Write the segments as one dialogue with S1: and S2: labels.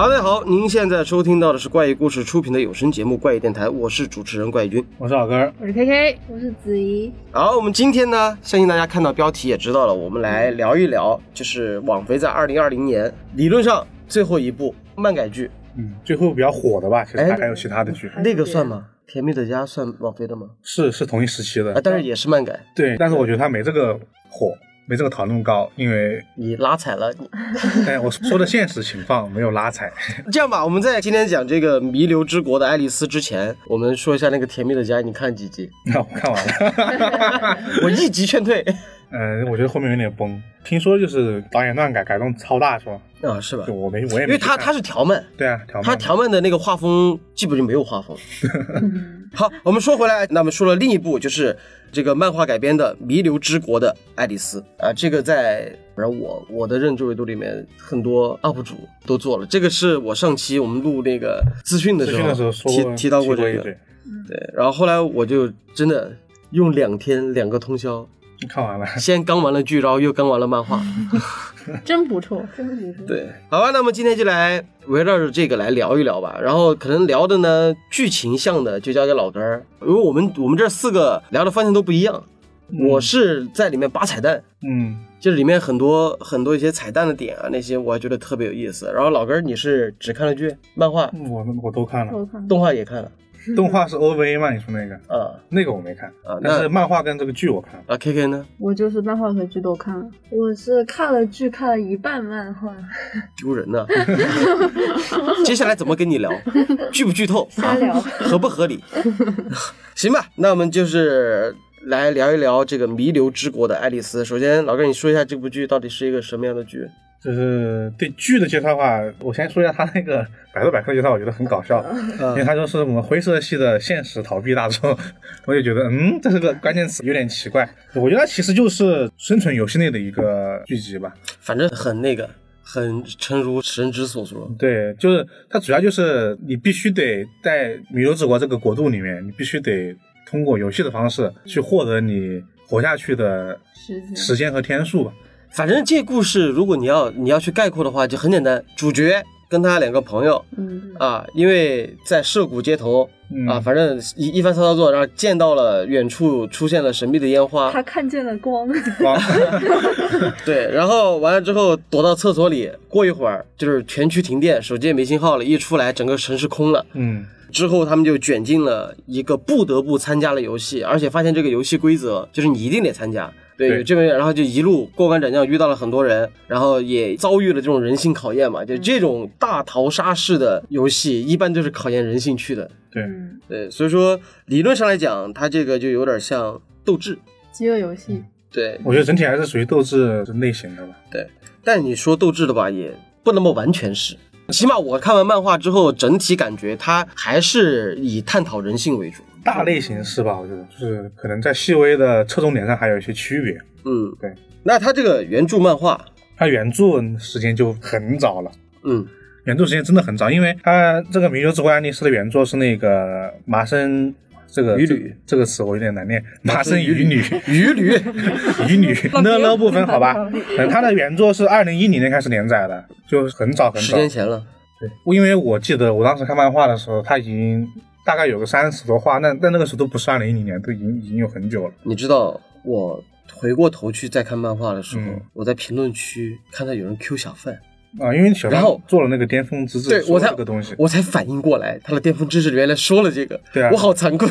S1: 好，大家好，您现在收听到的是怪异故事出品的有声节目《怪异电台》，我是主持人怪异君。
S2: 我是老根儿，
S3: 我是 KK，
S4: 我是子怡，
S1: 好，我们今天呢，相信大家看到标题也知道了，我们来聊一聊，就是网飞在二零二零年理论上最后一部漫改剧，
S2: 嗯，最后比较火的吧，其实还有其他的剧，
S1: 那个算吗？《甜蜜的家》算网飞的吗？
S2: 是是同一时期的。
S1: 啊，但是也是漫改，
S2: 对，但是我觉得它没这个火，没这个讨论高，因为
S1: 你拉踩了。你
S2: 哎，我说的现实情况没有拉踩，
S1: 这样吧，我们在今天讲这个弥留之国的爱丽丝之前，我们说一下那个《甜蜜的家》，你看几集？
S2: 那我看完了，
S1: 我一集劝退。
S2: 嗯，我觉得后面有点崩，听说就是导演乱改，改动超大是吧？
S1: 啊，是吧
S2: 就？我没我也没
S1: 因为他他是条漫，
S2: 对啊，条漫
S1: 他条漫的那个画风基本就没有画风。好，我们说回来，那么说了另一部就是这个漫画改编的《弥留之国的爱丽丝》啊，这个在反正我我的认知维度里面，很多 UP 主都做了。这个是我上期我们录那个资讯的时候
S2: 的时候说
S1: 提提到过这个，对。然后后来我就真的用两天两个通宵，
S2: 看完了，
S1: 先刚完了剧，然后又刚完了漫画。
S3: 真不错。
S4: 真不错。
S1: 对，好吧，那么今天就来围绕着这个来聊一聊吧。然后可能聊的呢，剧情向的就交给老根儿，因为我们我们这四个聊的方向都不一样。我是在里面扒彩蛋，
S2: 嗯，
S1: 就是里面很多很多一些彩蛋的点啊，那些我还觉得特别有意思。然后老根儿你是只看了剧，漫画、
S2: 我我都看了，
S1: 动画也看了
S2: 动画是 OVA 嘛？你说那个，
S1: 啊
S2: 那个我没看
S1: 啊，那
S2: 但是漫画跟这个剧我看了。
S1: 啊？K K 呢？
S4: 我就是漫画和剧都看了，我是看了剧看了一半漫画，
S1: 丢人呢。接下来怎么跟你聊？剧不剧透？
S4: 瞎聊
S1: 啊合不合理？行吧，那我们就是来聊一聊这个弥留之国的爱丽丝。首先，老哥，你说一下这部剧到底是一个什么样的剧？
S2: 就是对剧的介绍的话，我先说一下他那个百度百科介绍，我觉得很搞笑，因为他说是我们灰色系的现实逃避大众，我就觉得嗯，这是个关键词，有点奇怪。我觉得它其实就是生存游戏内的一个剧集吧。
S1: 反正很那个，很诚如神之所说。
S2: 对，就是它主要就是你必须得在弥留之国这个国度里面，你必须得通过游戏的方式去获得你活下去的
S4: 时间
S2: 时间和天数吧。
S1: 反正这故事，如果你要你要去概括的话，就很简单，主角跟他两个朋友
S4: 嗯，
S1: 啊，因为在涉谷街头。
S2: 嗯
S1: 啊，反正一一番操作，然后见到了远处出现了神秘的烟花，
S4: 他看见了光，
S2: 哇
S1: 对，然后完了之后躲到厕所里，过一会儿就是全区停电，手机也没信号了，一出来整个城市空了。
S2: 嗯
S1: 之后他们就卷进了一个不得不参加的游戏，而且发现这个游戏规则就是你一定得参加。对，这么，然后就一路过关斩将，遇到了很多人，然后也遭遇了这种人性考验嘛。就这种大逃杀式的游戏，一般都是考验人性去的。
S2: 对，
S4: 嗯，
S1: 对，所以说理论上来讲，它这个就有点像斗智。
S4: 饥饿游戏，
S1: 对，
S2: 我觉得整体还是属于斗志类型的吧。
S1: 对但你说斗智的吧，也不那么完全是。起码我看完漫画之后，整体感觉它还是以探讨人性为主。
S2: 大类型是吧？我觉得就是可能在细微的侧重点上还有一些区别。
S1: 嗯，
S2: 对。
S1: 那它这个原著漫画，
S2: 它原著时间就很早了，
S1: 嗯，
S2: 原著时间真的很早，因为它这个《名流之国爱丽丝》的原作是那个麻生。这个这
S1: 鱼女
S2: 这个词我有点难念，麻生鱼女，
S1: 鱼女，
S2: 鱼女呢呢不分好吧，嗯，它的原作是二零一零年开始连载的，就很早很早。十。
S1: 年前了。
S2: 对，因为我记得我当时看漫画的时候，它已经大概有个三十多话，那但那个时候都不是二零一零年，都已经已经有很久了。
S1: 你知道我回过头去再看漫画的时候，
S2: 嗯
S1: 我在评论区看到有人 Q 小范，
S2: 啊，因为小
S1: 然后
S2: 范做了那个巅峰之志，说
S1: 对我才
S2: 这个东西，
S1: 我才反应过来，他的巅峰之志原来说了这个，
S2: 对啊
S1: 我好惭愧。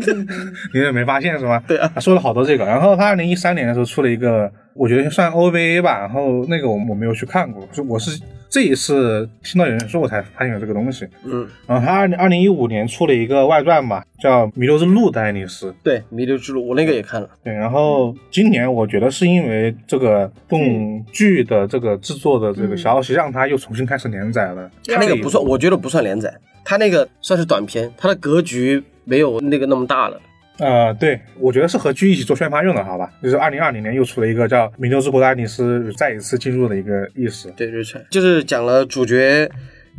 S2: 你也没发现是吗？
S1: 对啊
S2: 说了好多这个。然后他二零一三年的时候出了一个，我觉得算 OVA 吧，然后那个我我没有去看过，就我是这一次听到有人说我才发现有这个东西。
S1: 嗯，
S2: 然后他二零二零一五年出了一个外传吧，叫《弥留之路的爱丽丝》。
S1: 对，弥留之路我那个也看了，
S2: 对，然后今年我觉得是因为这个动剧的这个制作的这个消息，让他又重新开始连载了。
S1: 他那个不算，我觉得不算连载，他那个算是短片，他的格局没有那个那么大了。
S2: 呃，对，我觉得是和剧一起做宣发用的，好吧？就是二零二零年又出了一个叫《弥留之国的爱丽丝》，再一次进入的一个意思。
S1: 对，日产就是讲了主角，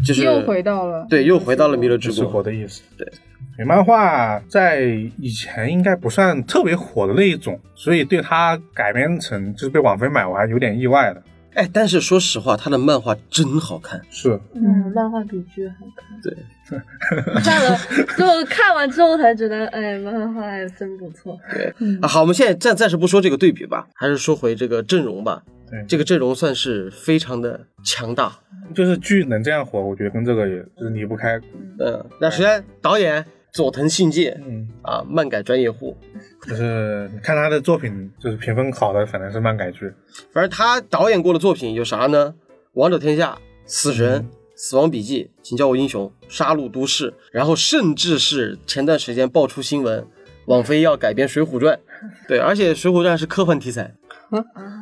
S1: 就是
S4: 又回到了
S1: 对，又回到了弥勒之
S2: 之国
S1: 国。
S2: 的意思。
S1: 对，
S2: 美漫画在以前应该不算特别火的那一种，所以对它改编成就是被网飞买，我还有点意外的。
S1: 哎，但是说实话，他的漫画真好看。
S2: 是，
S4: 嗯，漫画比剧好看。
S1: 对，
S4: 看了就看完之后才觉得，哎，漫画还真不错。
S1: 对，啊，好，我们现在暂暂时不说这个对比吧，还是说回这个阵容吧。
S2: 对，
S1: 这个阵容算是非常的强大。
S2: 就是剧能这样火，我觉得跟这个也就是离不开。
S1: 嗯，那首先导演佐藤信介，
S2: 嗯
S1: 啊，漫改专业户。
S2: 就是看他的作品，就是评分好的，反正是漫改剧。
S1: 反正他导演过的作品有啥呢？《王者天下》《死神》《死亡笔记》《请叫我英雄》《杀戮都市》，然后甚至是前段时间爆出新闻，网飞要改编《水浒传》。对，而且《水浒传》是科幻题材。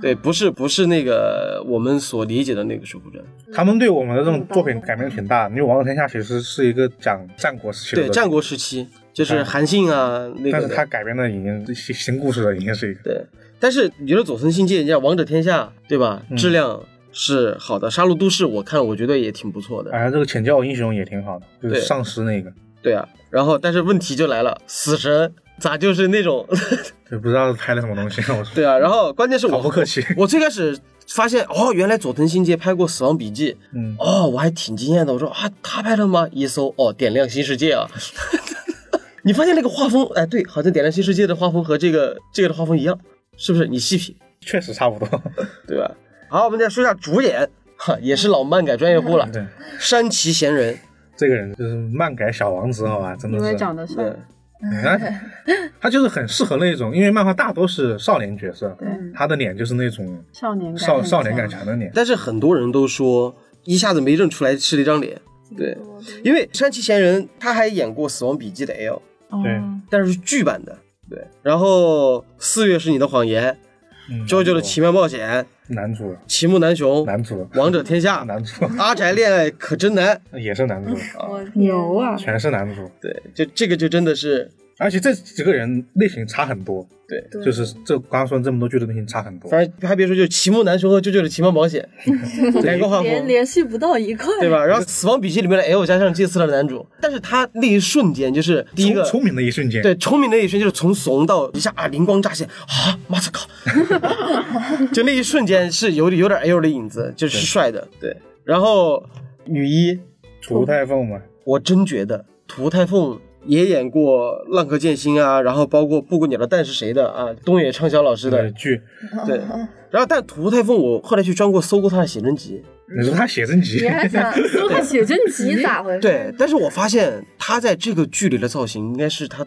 S1: 对，不是不是那个我们所理解的那个《水浒传》。
S2: 他们对我们的这种作品改编挺大，因为《王者天下》其实是一个讲战国时期的。
S1: 对，战国时期就是韩信啊那个。
S2: 但是他改编的已经新新故事了，已经是一个。
S1: 对，但是你觉得佐藤信介，人家《王者天下》对吧？质量是好的，《杀戮都市》我看我觉得也挺不错的。
S2: 哎，这个《请教英雄》也挺好的，就是丧尸那个。
S1: 对啊，然后但是问题就来了，《死神》。咋就是那种，
S2: 就不知道拍了什么东西。我说
S1: 对啊，然后关键是我
S2: 不客气。
S1: 我最开始发现哦，原来佐藤新介拍过《死亡笔记》，
S2: 嗯，
S1: 哦，我还挺惊艳的。我说啊，他拍的吗？一搜哦，点亮新世界啊！你发现那个画风，哎，对，好像点亮新世界的画风和这个这个的画风一样，是不是？你细品，
S2: 确实差不多，
S1: 对吧？好，我们再说一下主演，哈，也是老漫改专业户了，
S2: 对，
S1: 山崎贤人，
S2: 这个人就是漫改小王子，好吧，真的是，
S3: 因为长得帅。
S2: 他 他就是很适合那种，因为漫画大多是少年角色，
S3: 对，
S2: 他的脸就是那种
S3: 少年
S2: 少少年感强的脸。
S1: 但是很多人都说一下子没认出来是那张脸，对，因为山崎贤人他还演过《死亡笔记》的 L，
S2: 对，
S1: 但是是剧版的，对。然后四月是你的谎言，
S2: 嗯
S1: ，JoJo 的奇妙冒险
S2: 男主，
S1: 齐木楠雄
S2: 男主，
S1: 王者天下。
S2: 男主，
S1: 阿宅恋爱可真难。
S2: 也是男主，
S3: 牛啊，
S2: 全是男主。
S1: 对，就这个就真的是。
S2: 而且这几个人类型差很多，
S1: 对，
S2: 就是这刚刚说这么多剧的类型差很多。
S1: 反正还别说，就齐木楠雄和舅舅的奇妙保险，两个画风
S4: 连联系不到一块，
S1: 对吧？然后《死亡笔记》里面的 L 加上祭司的男主，但是他那一瞬间就是第一个
S2: 聪明的一瞬间，
S1: 对，聪明的一瞬间就是从怂到一下啊灵光乍现啊，妈操靠！就那一瞬间是有有点 L 的影子，就是帅的，对。然后女一
S2: 涂太凤嘛，
S1: 我真觉得涂太凤。也演过《浪客剑心》啊，然后包括《布谷鸟的蛋是谁的》啊，东野畅销老师的
S2: 剧，
S1: 对。然后但涂太凤，我后来去专柜搜过他的写真集。
S2: 你说他写真集？
S4: 你还想搜他写真集咋回事？
S1: 对，但是我发现他在这个剧里的造型，应该是他，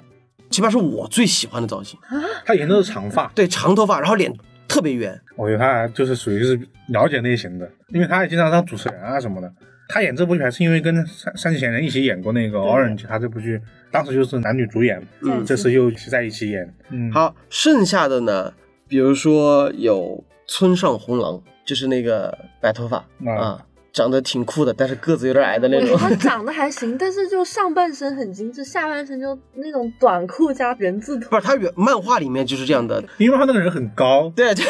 S1: 起码是我最喜欢的造型。
S2: 他演的是长发，
S1: 对，长头发，然后脸特别圆。
S2: 我觉得他就是属于是了解类型的，因为他也经常当主持人啊什么的。他演这部剧还是因为跟山山崎贤人一起演过那个《Orange》，他这部剧当时就是男女主演，嗯，这次又在一起演。嗯，
S1: 好，剩下的呢，比如说有村上红郎，就是那个白头发啊，长得挺酷的，但是个子有点矮的那种。
S4: 他长得还行，但是就上半身很精致，下半身就那种短裤加人字拖。
S1: 不是他原漫画里面就是这样的，
S2: 因为他那个人很高，
S1: 对，
S2: 就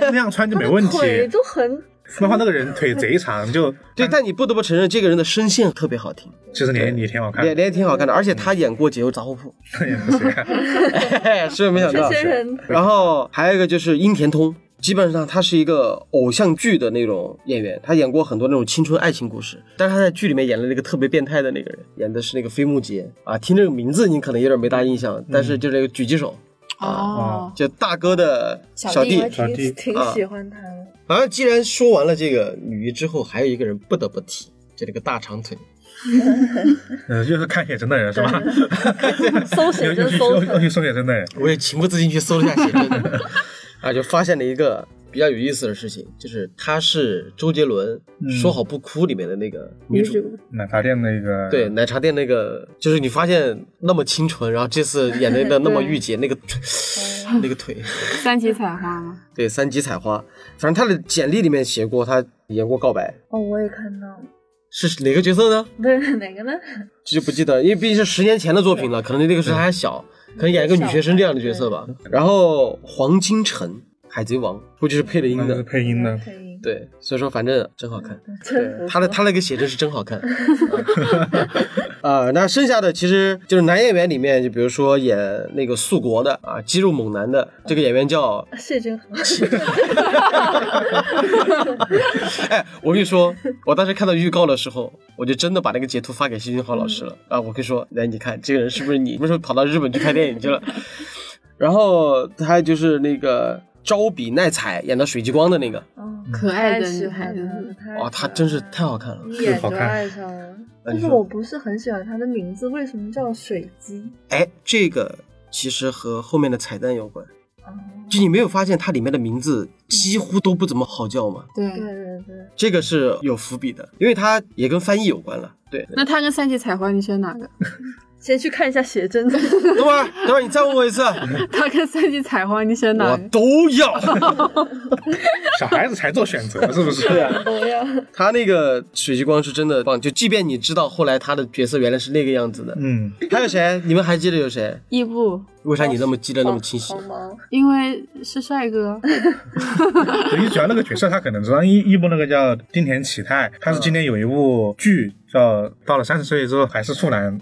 S2: 那样穿就没问题，
S4: 腿都很。
S2: 漫画那个人腿贼长，就
S1: 对，但你不得不承认，这个人的声线特别好听。
S2: 其实脸也挺好看，
S1: 脸脸挺好看的，而且他演过《解忧杂货铺》，是不是没想到？然后还有一个就是樱田通，基本上他是一个偶像剧的那种演员，他演过很多那种青春爱情故事，但是他在剧里面演了那个特别变态的那个人，演的是那个飞木杰啊。听这个名字你可能有点没大印象，但是就这个狙击手
S3: 啊，
S1: 就大哥的小弟，
S2: 小弟
S4: 挺喜欢他的。
S1: 反正既然说完了这个女一之后，还有一个人不得不提，就这个大长腿。
S2: 呃，就是看写真的人是吧？
S4: 搜写 真搜，
S2: 又去搜写真的人。
S1: 我也情不自禁去搜了一下写真，啊，就发现了一个比较有意思的事情，就是她是周杰伦《说好不哭》里面的那个女主，
S2: 奶茶店那个。
S1: 对，奶茶店那个，就是你发现那么清纯，然后这次演的那么 御姐，那个 那个腿。
S3: 三级采花吗？
S1: 对，三级采花。反正他的简历里面写过，他演过告白。
S4: 哦，我也看到了。
S1: 是哪个角色呢？
S4: 对，哪个呢？
S1: 这就不记得，因为毕竟是十年前的作品了，可能那个时候还小，可能演一个女学生这样的角色吧。然后黄金城，海贼王，估计是配了音的，
S2: 配音的。
S4: 配音。
S1: 对，所以说反正真好看。
S4: 对
S1: 他的他那个写真是真好看。啊、那剩下的其实就是男演员里面，就比如说演那个素国的啊，肌肉猛男的这个演员叫，
S4: 谢真豪，
S1: 哎，我跟你说，我当时看到预告的时候，我就真的把那个截图发给谢君豪老师了啊，我跟你说，来你看这个人是不是你？什么时候跑到日本去拍电影去了？然后他就是那个招比奈彩演的水极光的那个，
S4: 嗯，
S3: 可爱的女孩子
S1: 哇，他
S4: 可
S1: 真是太好看了。
S4: 一眼就
S2: 好看
S4: 爱上了。但是我不是很喜欢她的名字，为什么叫水姬？
S1: 哎，这个其实和后面的彩蛋有关。
S4: 哦，
S1: 就你没有发现它里面的名字几乎都不怎么好叫吗？
S3: 对
S4: 对。对对，
S1: 这个是有伏笔的，因为它也跟翻译有关了。对，
S3: 那他跟三级彩花，你选哪个？
S4: 先去看一下写真。
S1: 等会儿，等会儿你再问我一次，
S3: 他跟三级采花，你选哪
S1: 我？都要。
S2: 小孩子才做选择，是不是？
S4: 都要。
S1: 他那个水激光是真的棒，就即便你知道后来他的角色原来是那个样子的，
S2: 嗯，
S1: 还有谁？你们还记得有谁？
S3: 伊布，
S1: 为啥你那么记得那么清晰？
S3: 因为是帅哥。
S2: 你主要那个角色他可能知道，伊伊布那个叫丁田启泰，他是今年有一部剧叫《到了三十岁之后还是处男》，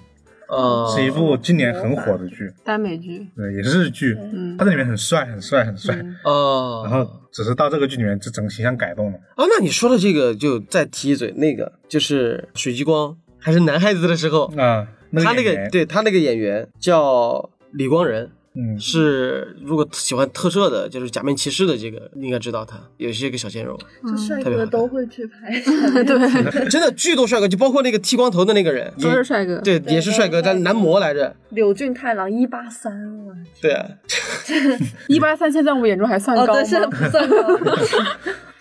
S1: 啊，
S2: 是一部今年很火的剧，
S3: 耽美剧，
S2: 对，也是日剧。
S3: 嗯
S2: 他在里面很帅，很帅，很帅。
S3: 嗯
S1: 啊，
S2: 然后只是到这个剧里面，这整个形象改动了。
S1: 哦，那你说的这个就再提一嘴，那个就是水激光还是男孩子的时候，
S2: 啊，那
S1: 他那个对他那个演员叫李光仁，
S2: 嗯，
S1: 是如果喜欢特摄的，就是假面骑士的这个，你应该知道他，有些个小鲜肉，
S4: 这帅哥都会去拍。
S3: 对，
S1: 真的巨多帅哥，就包括那个剃光头的那个人，
S3: 都
S1: 也
S3: 是帅哥。
S1: 对，也是帅哥，但男模来着，
S4: 柳俊太郎一八三了。
S1: 对啊，
S3: 一八三现在我们眼中还算
S4: 哦，
S3: 高吗？
S4: 不算高，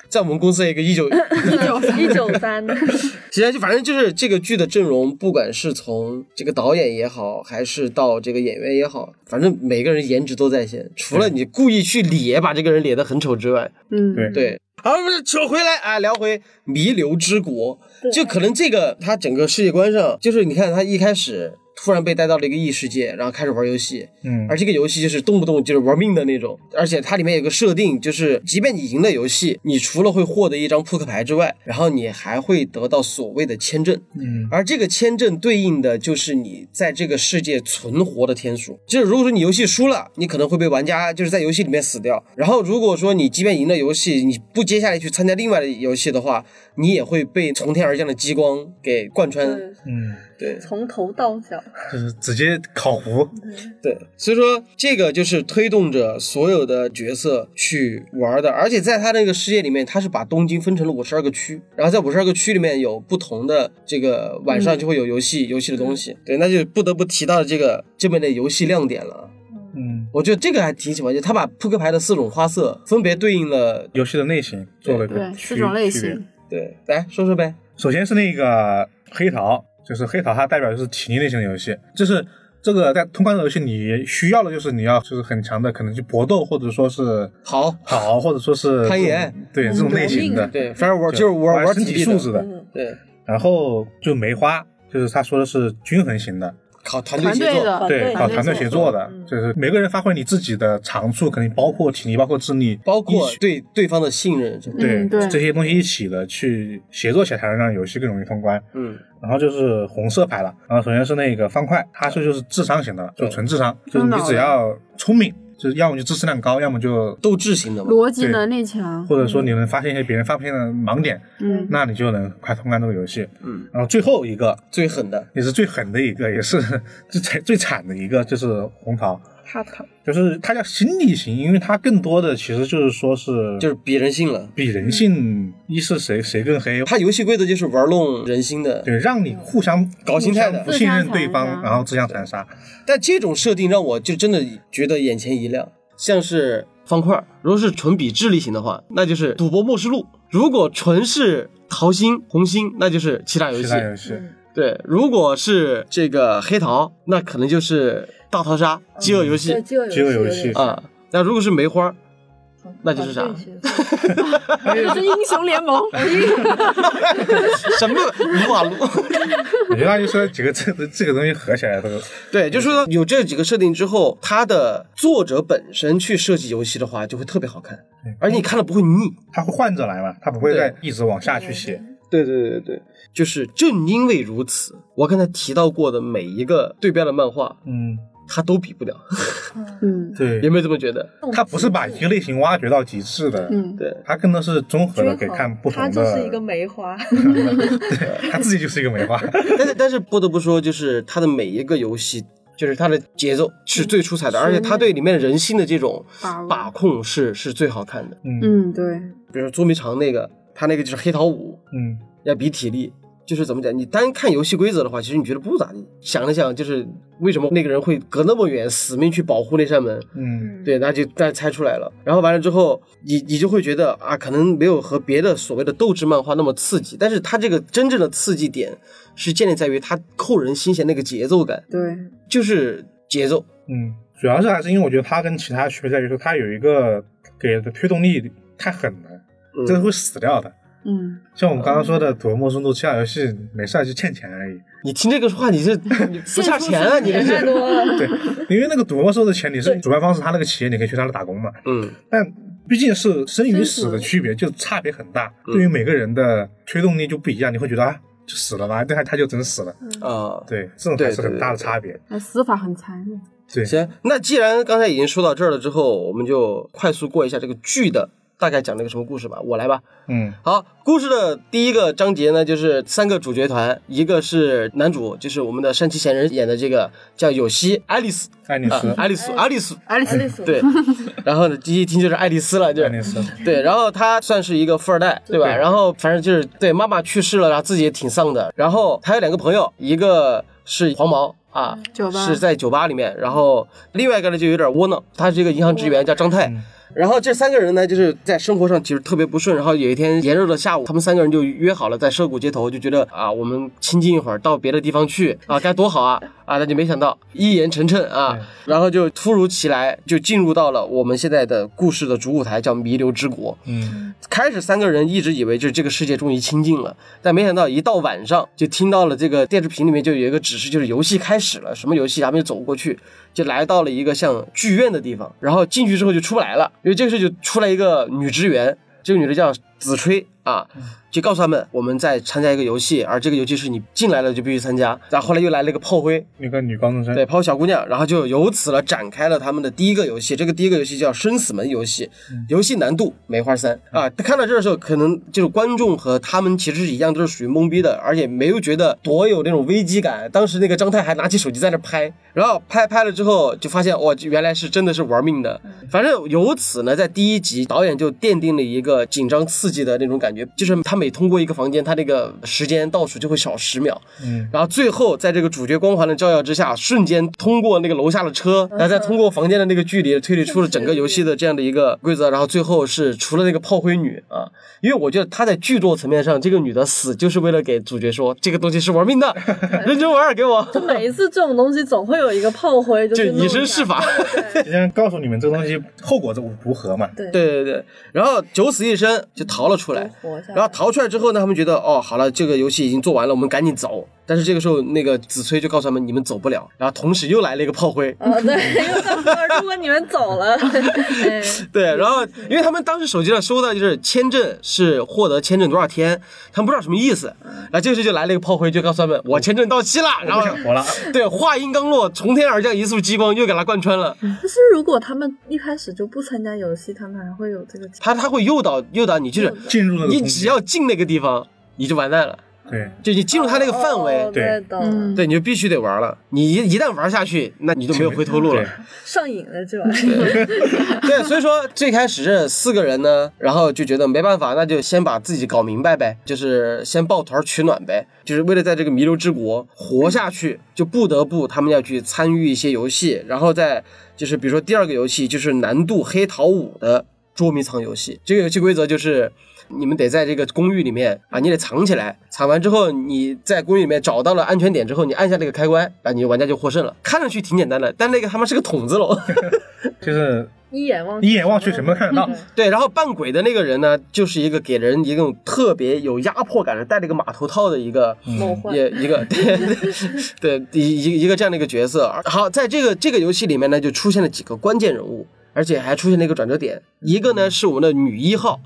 S1: 在我们公司一个 一九，
S3: 一九三。
S4: 一九三。
S1: 其实就反正就是这个剧的阵容，不管是从这个导演也好，还是到这个演员也好，反正每个人颜值都在线，除了你故意去咧把这个人咧得很丑之外，
S3: 嗯，
S2: 对
S1: 对。好，不是扯回来啊，聊回弥留之国，就可能这个他整个世界观上，就是你看他一开始突然被带到了一个异世界，然后开始玩游戏，
S2: 嗯
S1: 而这个游戏就是动不动就是玩命的那种，而且它里面有个设定，就是即便你赢了游戏，你除了会获得一张扑克牌之外，然后你还会得到所谓的签证，
S2: 嗯
S1: 而这个签证对应的就是你在这个世界存活的天数。就是如果说你游戏输了，你可能会被玩家就是在游戏里面死掉。然后如果说你即便赢了游戏，你不接下来去参加另外的游戏的话，你也会被从天而降的激光给贯穿。
S2: 嗯，
S1: 对
S4: 从头到脚。
S2: 就是直接烤糊。
S1: 对，所以说这个就是推动着所有的角色去玩的，而且在他那个世界里面，他是把东京分成了五十二个区，然后在五十二个区里面有不同的这个晚上就会有游戏、游戏的东西。对，那就不得不提到这个这边的游戏亮点了。
S2: 嗯，
S1: 我觉得这个还挺喜欢，就他把扑克牌的四种花色分别对应了。
S2: 游戏的类型做了个
S3: 对，
S2: 区
S3: 四种类型。
S1: 对，来说说呗。
S2: 首先是那个黑桃，就是黑桃，它代表的是体力类型的游戏，就是这个在通关的游戏，你需要的就是你要就是很强的，可能去搏斗，或者说是
S1: 好，
S2: 好，或者说是
S1: 攀岩，
S2: 对这种类型的，
S1: 对，，firework 就是玩玩
S2: 身
S1: 体力的。
S2: 体素质的。
S4: 嗯，
S1: 对，
S2: 然后就梅花，就是他说的是均衡型的，
S1: 考团队协作。
S3: 的，
S2: 对，
S4: 对
S2: 靠团队协作的
S4: 嗯，
S2: 就是每个人发挥你自己的长处，肯定包括体力，包括智力，
S1: 包括对对方的信任
S2: 对这些东西一起的去协作起来，才能让游戏更容易通关。
S1: 嗯，
S2: 然后就是红色牌了，然后首先是那个方块，它是就是智商型的，就纯智商，就是你只要聪明，就是要么就知识量高，要么就
S1: 斗志型的嘛。
S3: 逻辑能力强。
S2: 或者说你能发现一些别人发不现的盲点，
S3: 嗯，
S2: 那你就能快通关这个游戏。
S1: 嗯，
S2: 然后最后一个
S1: 最狠的，
S2: 也是最狠的一个，也是 最惨最惨的一个，就是红桃，
S4: 哈塔，
S2: 就是它叫心理型，因为它更多的其实就是说是
S1: 就是比人性了。
S2: 比人性，一是谁谁更黑，
S1: 它游戏规则就是玩弄人心的，
S2: 对，让你互相
S1: 搞心态的。
S2: 不信任对方，然后自相残杀。
S1: 但这种设定让我就真的觉得眼前一亮，像是方块，如果是纯比智力型的话，那就是赌博默示录；如果纯是桃心、红心，那就是其他游戏。
S2: 其他。游戏，
S1: 对，如果是这个黑桃，那可能就是大逃杀、饥饿游戏。
S4: 对，饥饿
S2: 游戏
S1: 啊。那如果是梅花，那就是啥？
S4: 团队协作
S3: 这是英雄联盟。
S1: 什么？撸啊撸？
S2: 我觉得它就说几个这 这个东西合起来都
S1: 对，就是说有这几个设定之后，它的作者本身去设计游戏的话，就会特别好看，而且你看了不会腻。
S2: 它会换着来嘛，它不会再一直往下去写。
S1: 对对对对，就是正因为如此，我刚才提到过的每一个对标的漫画，
S2: 嗯，
S1: 它都比不了，
S3: 嗯
S2: 对
S1: 有，没有这么觉得？
S2: 他不是把一个类型挖掘到极致的，
S3: 嗯，
S1: 对，
S2: 他更多是综合的给看不同的。他。
S4: 就是一个梅花，
S2: 对，他自己就是一个梅花。
S1: 但是但是不得不说，就是他的每一个游戏，就是它的节奏是最出彩的，而且它对里面人性的这种
S3: 把
S1: 控是是最好看的。
S2: 嗯
S3: 嗯，对，
S1: 比如说捉迷藏那个，它那个就是黑桃五，
S2: 嗯
S1: 要比体力。就是怎么讲？你单看游戏规则的话，其实你觉得不咋地。想了想，就是为什么那个人会隔那么远，死命去保护那扇门？
S2: 嗯
S1: 对，那就大家猜出来了。然后完了之后，你你就会觉得啊，可能没有和别的所谓的斗志漫画那么刺激，但是它这个真正的刺激点是建立在于它扣人心弦那个节奏感，
S3: 对，
S1: 就是节奏。
S2: 嗯，主要是还是因为我觉得它跟其他区别在于说，它有一个给的推动力太狠了，
S1: 嗯
S2: 这是会死掉的。
S3: 嗯，
S2: 像我们刚刚说的《夺墨深度》这样游戏，没事就欠钱而已。
S1: 你听这个话，你这你 不差钱啊，你这是。
S2: 对，因为那个赌博收的钱，你是主办方是他那个企业，你可以去他那打工嘛。
S1: 嗯，
S2: 但毕竟是生与死的区别，就差别很大。对于每个人的推动力就不一样，你会觉得啊，就死了吧，但他他就真死了。
S1: 啊，
S2: 对，这种还是很大的差别。
S3: 那死法很残忍。
S2: 对，
S1: 行，那既然刚才已经说到这儿了之后，我们就快速过一下这个剧的大概讲了个什么故事吧。我来吧。
S2: 嗯。
S1: 好，故事的第一个章节呢，就是三个主角团，一个是男主，就是我们的山崎贤人演的这个叫有希爱丽丝，啊
S2: 爱丽丝，
S1: 爱丽丝，爱丽丝，
S3: 爱丽丝，
S1: 对，然后呢，第一听就是爱丽丝了，就。
S2: 爱丽丝，
S1: 对，然后他算是一个富二代，对吧？
S2: 对。
S1: 然后反正就是对妈妈去世了，然后自己也挺丧的。然后他有两个朋友，一个是黄毛啊，
S3: 酒吧。
S1: 是在酒吧里面，然后另外一个呢就有点窝囊，他是一个银行职员，叫张泰。然后这三个人呢，就是在生活上其实特别不顺。然后有一天炎热的下午，他们三个人就约好了在涉谷街头，就觉得啊，我们清静一会儿，到别的地方去啊，该多好啊啊！那就没想到一言成谶啊，然后就突如其来就进入到了我们现在的故事的主舞台，叫弥留之国。
S2: 嗯
S1: 开始三个人一直以为就是这个世界终于清静了，但没想到一到晚上就听到了这个电视屏里面就有一个指示，就是游戏开始了。什么游戏？他们就走过去，就来到了一个像剧院的地方，然后进去之后就出不来了，因为这个时候就出来一个女职员，这个女的叫子吹啊，就告诉他们我们在参加一个游戏，而这个游戏是你进来了就必须参加。然后后来又来了一个炮灰，
S2: 那个女高中生，
S1: 对，抛小姑娘，然后就由此了展开了他们的第一个游戏。这个第一个游戏叫生死门游戏，游戏难度梅花三啊。看到这儿的时候，可能就是观众和他们其实是一样，都是属于懵逼的，而且没有觉得多有那种危机感。当时那个张泰还拿起手机在那拍，然后拍拍了之后就发现哇，原来是真的是玩命的。反正由此呢，在第一集导演就奠定了一个紧张刺激的那种感觉，就是他每通过一个房间，他那个时间倒数就会少十秒。
S2: 嗯
S1: 然后最后在这个主角光环的照耀之下，瞬间通过那个楼下的车，然后再通过房间的那个距离，推理出了整个游戏的这样的一个规则。然后最后是除了那个炮灰女啊，因为我觉得她在剧作层面上，这个女的死就是为了给主角说这个东西是玩命的，认真玩，给我。
S4: 就每一次这种东西总会有一个炮灰，
S1: 就以身试法，
S4: 对
S2: 就像告诉你们这个东西后果如何嘛。
S4: 对
S1: 对对对，然后九死一生就逃了出来然后逃出来之后呢，他们觉得哦，好了，这个游戏已经做完了，我们赶紧走。但是这个时候，那个子崔就告诉他们，你们走不了。然后同时又来了一个炮灰，
S4: 哦，对，如果你们走了，哎
S1: 对，然后因为他们当时手机上收到就是签证是获得签证多少天，他们不知道什么意思。然后这个时候就来了一个炮灰，就告诉他们我签证到期了。然后
S2: 不想活了，
S1: 对，话音刚落，从天而降一束激光，又给他贯穿了。
S4: 可是如果他们一开始就不参加游戏，他们还会有这个
S1: 他他会诱导诱导你，就是
S2: 进入那个
S1: 你只要进那个地方，你就完蛋了。
S2: 对，
S1: 就你进入他那个范围，
S4: 哦
S2: 对
S4: 对，懂
S3: 嗯，
S1: 对，你就必须得玩了。你一一旦玩下去，那你就没有回头路了。
S4: 上瘾了这玩意儿。
S1: 对，所以说最开始这四个人呢，然后就觉得没办法，那就先把自己搞明白呗，就是先抱团取暖呗，就是为了在这个弥留之国活下去，就不得不他们要去参与一些游戏，然后再就是比如说第二个游戏就是难度黑桃五的捉迷藏游戏，这个游戏规则就是。你们得在这个公寓里面啊，你得藏起来。藏完之后，你在公寓里面找到了安全点之后，你按下那个开关，然后你玩家就获胜了。看上去挺简单的，但那个他妈是个筒子楼。
S2: 就是
S4: 一眼望
S2: 一眼望去什么都看得到。
S1: 对，然后扮鬼的那个人呢，就是一个给人一种特别有压迫感的，戴了一个马头套的一个，
S4: 梦幻，
S1: 也一个 对对对一一一个这样的一个角色。好，在这个这个游戏里面呢，就出现了几个关键人物，而且还出现了一个转折点。一个呢是我们的女一号，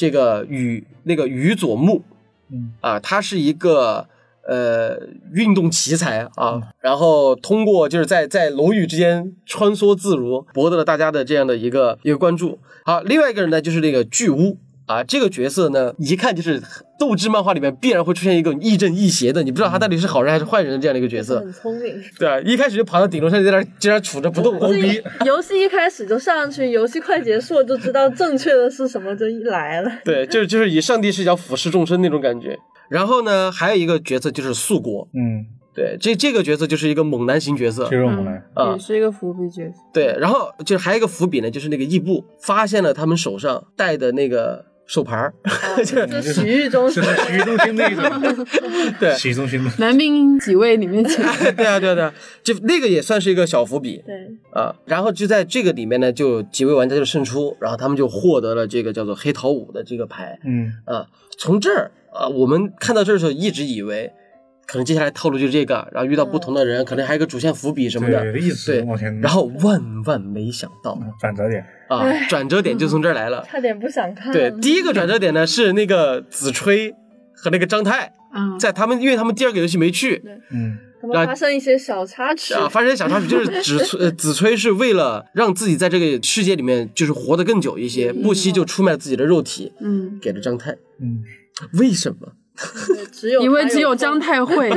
S1: 这个宇那个宇佐木
S2: 嗯
S1: 啊，他是一个呃运动奇才啊，然后通过就是在在楼宇之间穿梭自如，博得了大家的这样的一个一个关注。好，另外一个人呢就是那个巨乌。啊，这个角色呢，一看就是斗志漫画里面必然会出现一个亦正亦邪的，你不知道他到底是好人还是坏人的这样的一个角色。
S4: 很聪明，
S1: 对啊，一开始就爬到顶楼上，在那竟然杵着不动。
S2: 牛逼！
S4: 游戏一开始就上去，游戏快结束就知道正确的是什么，就一来了。
S1: 对，就是就是以上帝视角俯视众生那种感觉。然后呢，还有一个角色就是素国，
S2: 嗯，
S1: 对，这这个角色就是一个猛男型角色
S2: 肌肉猛男，
S1: 啊
S3: 也。是一个伏笔角色。
S1: 对，然后就是还有一个伏笔呢，就是那个义部发现了他们手上戴的那个手牌儿，
S4: 就洗浴中
S2: 就
S4: 心
S2: 是洗浴中心那种，
S1: 对
S2: 洗浴中心的，
S3: 男兵几位里面请，
S1: 对啊，对啊，对啊，就那个也算是一个小伏笔
S4: 对，
S1: 啊。然后就在这个里面呢，就几位玩家就胜出，然后他们就获得了这个叫做黑桃五的这个牌
S2: 嗯，
S1: 啊。从这儿啊，我们看到这儿的时候，一直以为可能接下来套路就是这个，然后遇到不同的人，可能还有个主线伏笔什么的，
S2: 对，一直
S1: 对
S2: 往前，
S1: 然后万万没想到
S2: 嗯转折点，
S1: 啊，转折点就从这儿来了。
S4: 差点不想看。
S1: 对，第一个转折点呢是那个子吹和那个张太，
S3: 嗯，
S1: 在他们因为他们第二个游戏没去
S2: 嗯，
S4: 他们发生一些小插曲，
S1: 啊，发生小插曲，就是子子吹是为了让自己在这个世界里面就是活得更久一些，不惜就出卖了自己的肉体
S3: 嗯，
S1: 给了张太。
S2: 嗯，
S1: 为什么？
S4: 对只有
S3: 因为只有张太会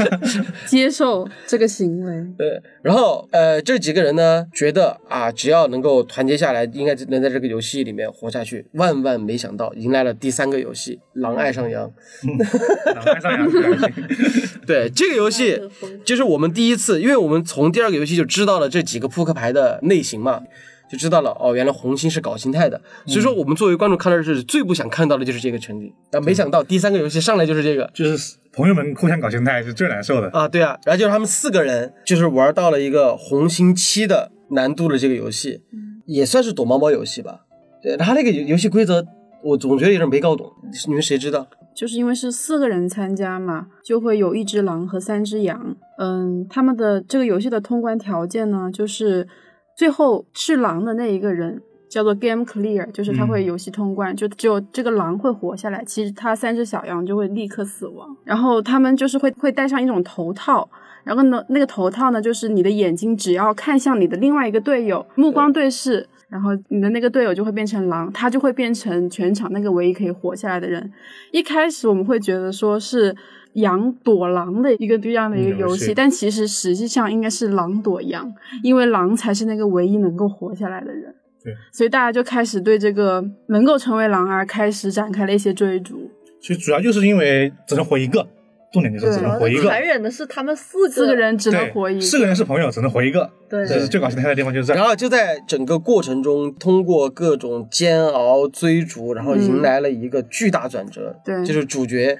S3: 接受这个行为。
S1: 对，然后呃，这几个人呢觉得啊，只要能够团结下来，应该能在这个游戏里面活下去。万万没想到，迎来了第三个游戏《狼爱上羊》。
S2: 狼爱上扬是开心，
S1: 对这个游戏，就是我们第一次，因为我们从第二个游戏就知道了这几个扑克牌的类型嘛，就知道了哦，原来红星是搞心态的，所以说我们作为观众看到是最不想看到的就是这个全景，但没想到第三个游戏上来就是这个。
S2: 就是朋友们互相搞心态是最难受的，
S1: 啊，对啊，然后就是他们四个人，就是玩到了一个红心七的难度的这个游戏，也算是躲猫猫游戏吧。对，他那个游游戏规则，我总觉得有点没搞懂，你们谁知道？
S3: 就是因为是四个人参加嘛，就会有一只狼和三只羊。嗯，他们的这个游戏的通关条件呢，就是最后是狼的那一个人叫做 Game Clear，就是他会游戏通关，就只有这个狼会活下来，其实他三只小羊就会立刻死亡。然后他们就是会会戴上一种头套。然后呢，那个头套呢，就是你的眼睛只要看向你的另外一个队友，目光对视，然后你的那个队友就会变成狼，他就会变成全场那个唯一可以活下来的人。一开始我们会觉得说是羊躲狼的一个这样的一个游戏，
S2: 游戏
S3: 但其实实际上应该是狼躲羊，因为狼才是那个唯一能够活下来的人。
S2: 对，
S3: 所以大家就开始对这个能够成为狼而开始展开了一些追逐。
S2: 其实主要就是因为只能活一个，重点就是只能活一个，
S4: 残忍的是他们四个
S3: 四个人只能活一个，
S2: 四个人是朋友，只能活一个，
S4: 对
S2: 这是最搞心态的地方，就是这
S1: 然后就在整个过程中，通过各种煎熬、追逐，然后迎来了一个巨大转折。
S3: 对
S1: 就是主角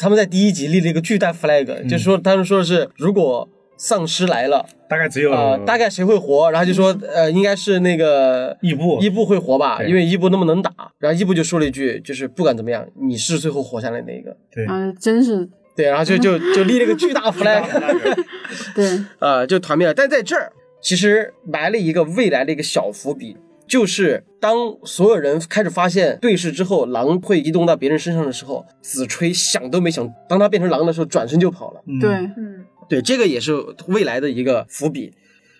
S1: 他们在第一集立了一个巨大 flag，、就是说他们说的是如果丧尸来了
S2: 大概只有
S1: 啊、大概谁会活？然后就说呃，应该是那个
S2: 伊布
S1: 伊布会活吧，因为伊布那么能打。然后伊布就说了一句，就是不管怎么样，你是最后活下来那一个。
S2: 对，
S3: 啊，真是
S1: 对，然后就就就立了一个巨大 flag。
S3: 对，
S1: 啊，就团灭了。但在这儿其实埋了一个未来的一个小伏笔，就是当所有人开始发现对视之后，狼会移动到别人身上的时候，子吹想都没想，当他变成狼的时候，转身就跑了。
S2: 嗯
S3: 对，
S4: 嗯，
S1: 对，这个也是未来的一个伏笔。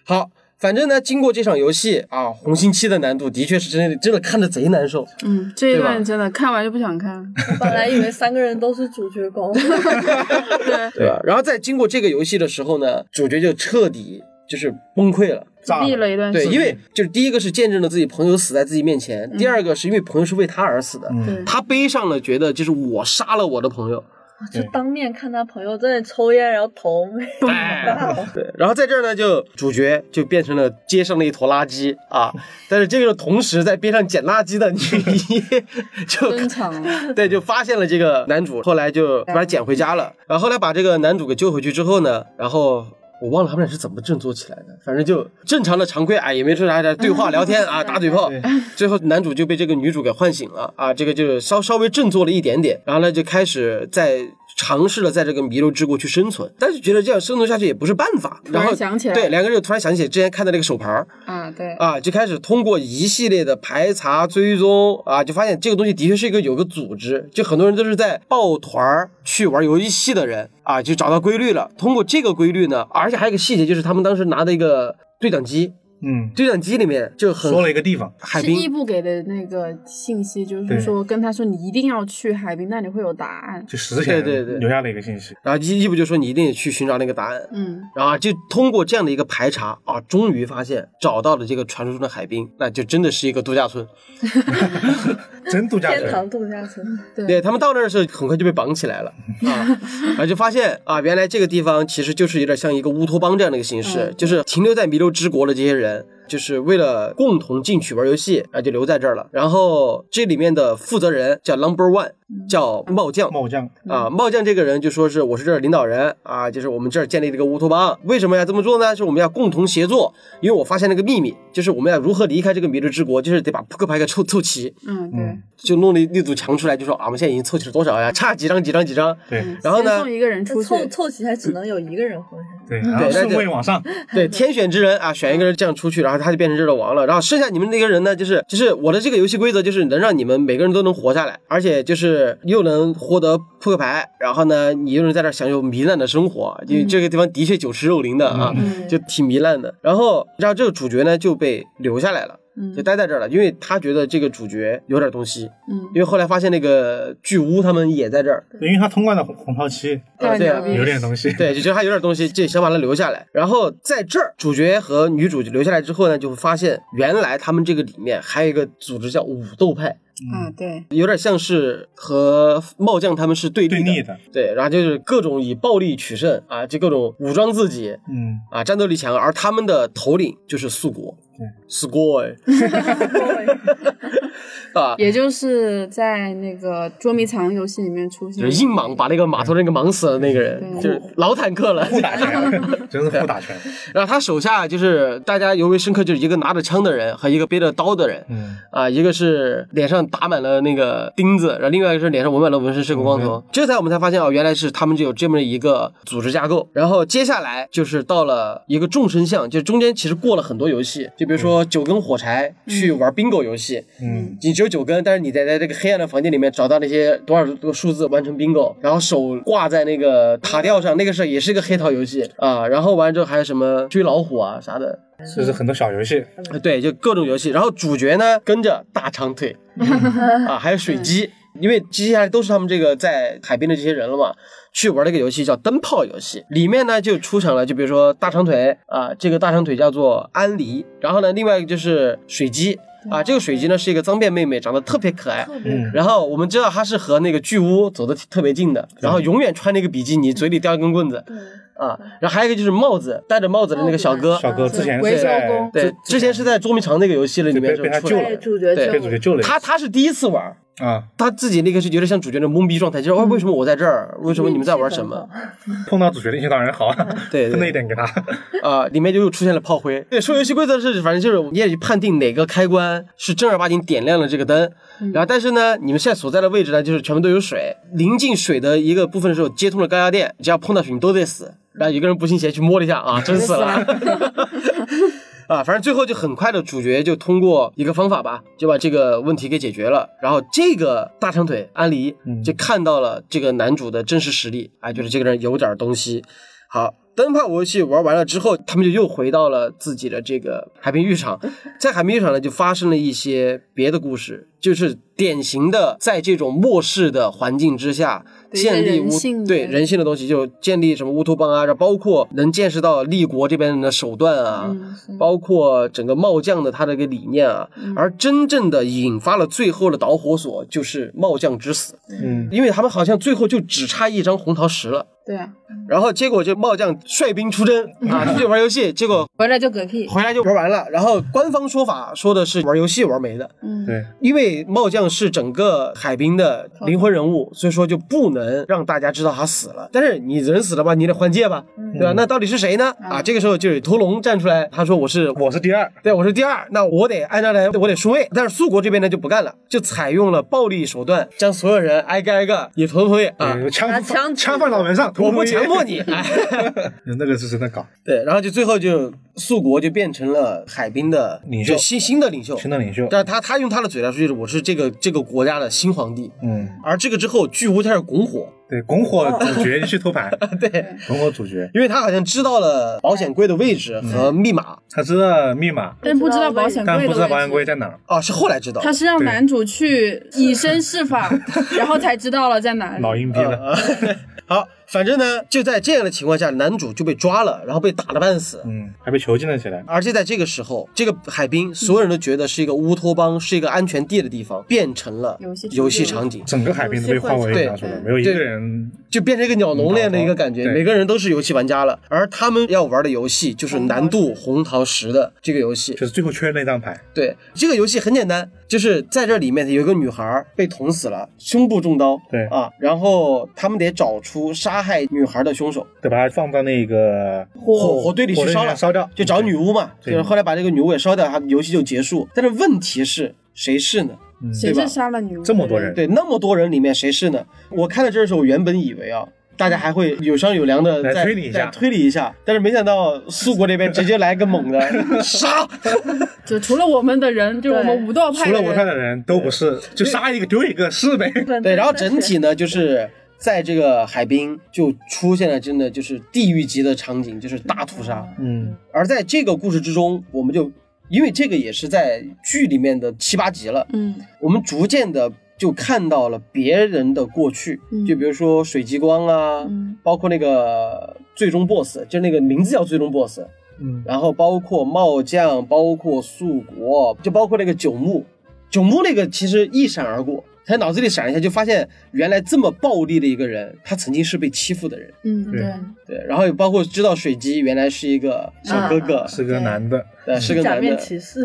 S1: 好。反正呢，经过这场游戏啊，红心七的难度的确是真的，真的看着贼难受。
S3: 嗯，这一段真的看完就不想看。
S4: 我本来以为三个人都是主角公，
S3: 对，
S1: 对吧？然后在经过这个游戏的时候呢，主角就彻底就是崩溃了。
S2: 炸
S3: 立了一段
S1: 对，
S3: 时间
S1: 因为就是第一个是见证了自己朋友死在自己面前，第二个是因为朋友是为他而死的，
S2: 嗯
S1: 他背上了，觉得就是我杀了我的朋友。
S4: 就当面看他朋友在那抽烟，然后头没
S1: 哎对，然后在这儿呢，就主角就变成了街上的一坨垃圾啊，但是这个同时在边上捡垃圾的女一 就
S3: 登场了。
S1: 对，就发现了这个男主，后来就把他捡回家了。然后后来把这个男主给救回去之后呢，然后我忘了他们俩是怎么振作起来的，反正就正常的常规啊，也没说啥的对话聊天啊，打嘴炮。最后男主就被这个女主给唤醒了啊，这个就是稍稍微振作了一点点，然后呢就开始在尝试了在这个弥留之国去生存，但是觉得这样生存下去也不是办法，然后
S3: 想起来，
S1: 对两个人就突然想起之前看的那个手牌
S3: 啊，对
S1: 啊，就开始通过一系列的排查追踪啊，就发现这个东西的确是一个有个组织，就很多人都是在抱团去玩游戏的人啊，就找到规律了。通过这个规律呢，而且还有一个细节，就是他们当时拿的一个对讲机。
S2: 嗯，
S1: 对讲机里面就很
S2: 说了一个地方，
S1: 海滨。
S3: 是义部给的那个信息，就是说跟他说你一定要去海滨，那里会有答案。
S2: 就实现
S1: 对对对
S2: 留下了一个信息。
S1: 然后义义部就说你一定得去寻找那个答案。
S3: 嗯，
S1: 然后就通过这样的一个排查啊，终于发现找到了这个传说中的海滨，那就真的是一个度假村。
S2: 真度假村，
S4: 天堂度假村。
S3: 对
S1: 他们到那儿的时候，很快就被绑起来了 啊，然后就发现啊，原来这个地方其实就是有点像一个乌托邦这样的一个形式，就是停留在弥留之国的这些人。就是为了共同进去玩游戏，啊，就留在这儿了。然后这里面的负责人叫 Number One，叫茂将。
S2: 茂将
S1: 啊，茂将这个人就说是我是这儿领导人啊，就是我们这儿建立了一个乌托邦。为什么要这么做呢？是我们要共同协作，因为我发现了个秘密，就是我们要如何离开这个弥留之国，就是得把扑克牌给凑凑齐。
S3: 嗯，对。
S1: 就弄了一组墙出来，就说啊，我们现在已经凑齐了多少呀？差几张几张几张。
S2: 对。
S1: 然后呢？
S3: 送一个人出去。
S4: 凑凑齐还只能有一个人活下
S2: 来。对。然后顺位往上。
S1: 对，天选之人啊，选一个人这样出去，然后他就变成这儿的王了。然后剩下你们那个人呢，就是就是我的这个游戏规则就是能让你们每个人都能活下来，而且就是又能获得扑克牌，然后呢，你又能在这享受糜烂的生活，因为这个地方的确酒池肉林的啊，就挺糜烂的。然后，然后这个主角呢就被留下来了。就待在这儿了，因为他觉得这个主角有点东西。
S3: 嗯，
S1: 因为后来发现那个巨巫他们也在这儿，
S2: 因为他通关了红桃七，
S1: 对，
S2: 有点东西。
S1: 对，就觉得他有点东西，就想把他留下来。然后在这儿，主角和女主留下来之后呢，就会发现原来他们这个里面还有一个组织叫武斗派。
S3: 啊，对，
S1: 有点像是和茂将他们是对
S2: 立
S1: 的，对，然后就是各种以暴力取胜啊，就各种武装自己，
S2: 嗯，
S1: 啊，战斗力强，而他们的头领就是素国，
S2: 对
S1: ，score，啊，
S3: 也就是在那个捉迷藏游戏里面出现，
S1: 硬莽把那个码头那个莽死了那个人，就是老坦克了，
S2: 不打拳，真的不打拳。
S1: 然后他手下就是大家尤为深刻，就是一个拿着枪的人和一个背着刀的人，
S2: 嗯，
S1: 啊，一个是脸上打满了那个钉子，然后另外一个是脸上纹满了纹身，是个光头。这才我们才发现哦，原来是他们就有这么一个组织架构。然后接下来就是到了一个众生相，就中间其实过了很多游戏，就比如说九根火柴去玩 bingo 游戏，
S2: 嗯，
S1: 你只有九根，但是你在在这个黑暗的房间里面找到那些多少个数字完成 bingo，然后手挂在那个塔吊上，那个是也是一个黑桃游戏啊。然后完之后还有什么追老虎啊啥的。
S2: 就是很多小游戏，
S1: 对，就各种游戏。然后主角呢跟着大长腿 啊，还有水鸡，因为接下来都是他们这个在海边的这些人了嘛，去玩那个游戏叫灯泡游戏。里面呢就出场了，就比如说大长腿啊，这个大长腿叫做安离。然后呢，另外一个就是水鸡啊，这个水晶呢是一个脏辫妹妹，长得特别可爱。
S2: 嗯。
S1: 然后我们知道她是和那个巨巫走的特别近的，然后永远穿那个比基尼，嘴里叼一根棍子。啊，然后还有一个就是帽子，戴着帽子的那个小哥，
S2: 小哥之前是在
S1: 对，之前是在捉迷藏那个游戏里面
S2: 被他救了，
S4: 主角
S2: 被主角救了。
S1: 他他是第一次玩
S2: 啊，
S1: 他自己那个是有点像主角的懵逼状态，就是哦为什么我在这儿，为什么你们在玩什么？
S2: 碰到主角运气当然好，
S1: 对，
S2: 分了一点给他。
S1: 啊，里面就又出现了炮灰。对，说游戏规则是，反正就是你也去判定哪个开关是正儿八经点亮了这个灯，然后但是呢，你们现在所在的位置呢，就是全部都有水，临近水的一个部分的时候接通了高压电，只要碰到水你都得死。然后有个人不信邪去摸了一下啊，真死了 啊！反正最后就很快的，主角就通过一个方法吧，就把这个问题给解决了。然后这个大长腿安妮就看到了这个男主的真实实力，哎，觉得这个人有点东西。好，灯泡游戏玩完了之后，他们就又回到了自己的这个海滨浴场，在海滨浴场呢，就发生了一些别的故事，就是典型的在这种末世的环境之下。建立乌对人性的东西，就建立什么乌托邦啊，这包括能见识到立国这边的手段啊，包括整个茂将的他的一个理念啊，而真正的引发了最后的导火索就是茂将之死。
S2: 嗯，
S1: 因为他们好像最后就只差一张红桃十了，
S3: 对啊，
S1: 然后结果就帽将率兵出征啊，出去玩游戏，结果
S3: 回来就嗝屁。
S1: 回来就玩完了。然后官方说法说的是玩游戏玩没的，
S3: 嗯，
S2: 对，
S1: 因为帽将是整个海滨的灵魂人物，所以说就不能让大家知道他死了。但是你人死了吧，你得换届吧，对吧？那到底是谁呢？啊，这个时候就有屠龙站出来，他说我是
S2: 我是第二，
S1: 对，我是第二，那我得按照来，我得顺位。但是苏国这边呢就不干了，就采用了暴力手段，将所有人挨个挨个也头头也啊，
S2: 枪
S4: 枪
S2: 枪放脑门上，
S1: 我不强迫你。哎，
S2: 那个是真的搞，
S1: 对，然后就最后就苏国就变成了海滨的
S2: 领袖
S1: 新新的领袖。
S2: 新的领袖，
S1: 但是他他用他的嘴来说，就是我是这个这个国家的新皇帝。
S2: 嗯，
S1: 而这个之后，巨无开始拱火，
S2: 对，拱火 主角就去偷盘，
S1: 对，
S2: 拱火主角，
S1: 因为他好像知道了保险柜的位置和密码。
S2: 他知道密码，
S3: 但不知道保险柜
S2: 但不知道保险。柜在哪儿，
S1: 哦，是后来知道。
S3: 他是让男主去以身试法，然后才知道了在哪里。
S2: 老阴逼了，
S1: 啊，好，反正呢，就在这样的情况下，男主就被抓了，然后被打了半死。
S2: 嗯，还被囚禁了起来，
S1: 而且在这个时候，这个海滨所有人都觉得是一个乌托邦，是一个安全地的地方，变成了
S3: 游戏
S1: 游戏场景，
S2: 整个海滨都被化为了，没有一个人，
S1: 就变成一个鸟笼那样的一个感觉，每个人都是游戏玩家了。而他们要玩的游戏就是难度红桃十的这个游戏。
S2: 就是最后缺那张牌，
S1: 对，这个游戏很简单，就是在这里面有一个女孩被捅死了，胸部中刀，
S2: 对。
S1: 啊，然后他们得找出杀害女孩的凶手，
S2: 得把它放到那个
S1: 火火堆里去烧了，
S2: 烧掉。
S1: 就找女巫嘛，
S2: 对。
S1: 就是后来把这个女巫也烧掉，他游戏就结束。但是问题是谁是呢？
S2: 嗯
S3: 谁是杀了女巫？
S2: 这么多人
S1: 对，那么多人里面谁是呢？我看到这儿的时候，我原本以为啊。大家还会有商有量的
S2: 来
S1: 再
S2: 推理一下
S1: 推理一下，但是没想到苏国那边直接来个 猛的杀，
S3: 就除了我们的人，就是我们武道派，
S2: 除了我派的人都不是，就杀一个丢一个是呗，
S1: 对，然后整体呢，就是在这个海滨就出现了真的就是地狱级的场景，就是大屠杀。
S2: 嗯，
S1: 而在这个故事之中，我们就因为这个也是在剧里面的七八集了，
S3: 嗯。
S1: 我们逐渐的就看到了别人的过去，
S3: 嗯。
S1: 就比如说水极光啊，
S3: 嗯。
S1: 包括那个最终 BOSS，就那个名字叫最终 BOSS，
S2: 嗯，
S1: 然后包括帽将，包括素国，就包括那个九牧，九牧那个其实一闪而过，他脑子里闪一下就发现原来这么暴力的一个人，他曾经是被欺负的人，
S3: 嗯，
S2: 对
S3: 对，
S1: 然后也包括知道水姬原来是一个小哥哥，
S2: 是个男的，
S1: 对，是个
S4: 假面
S1: 男的，
S4: 骑士，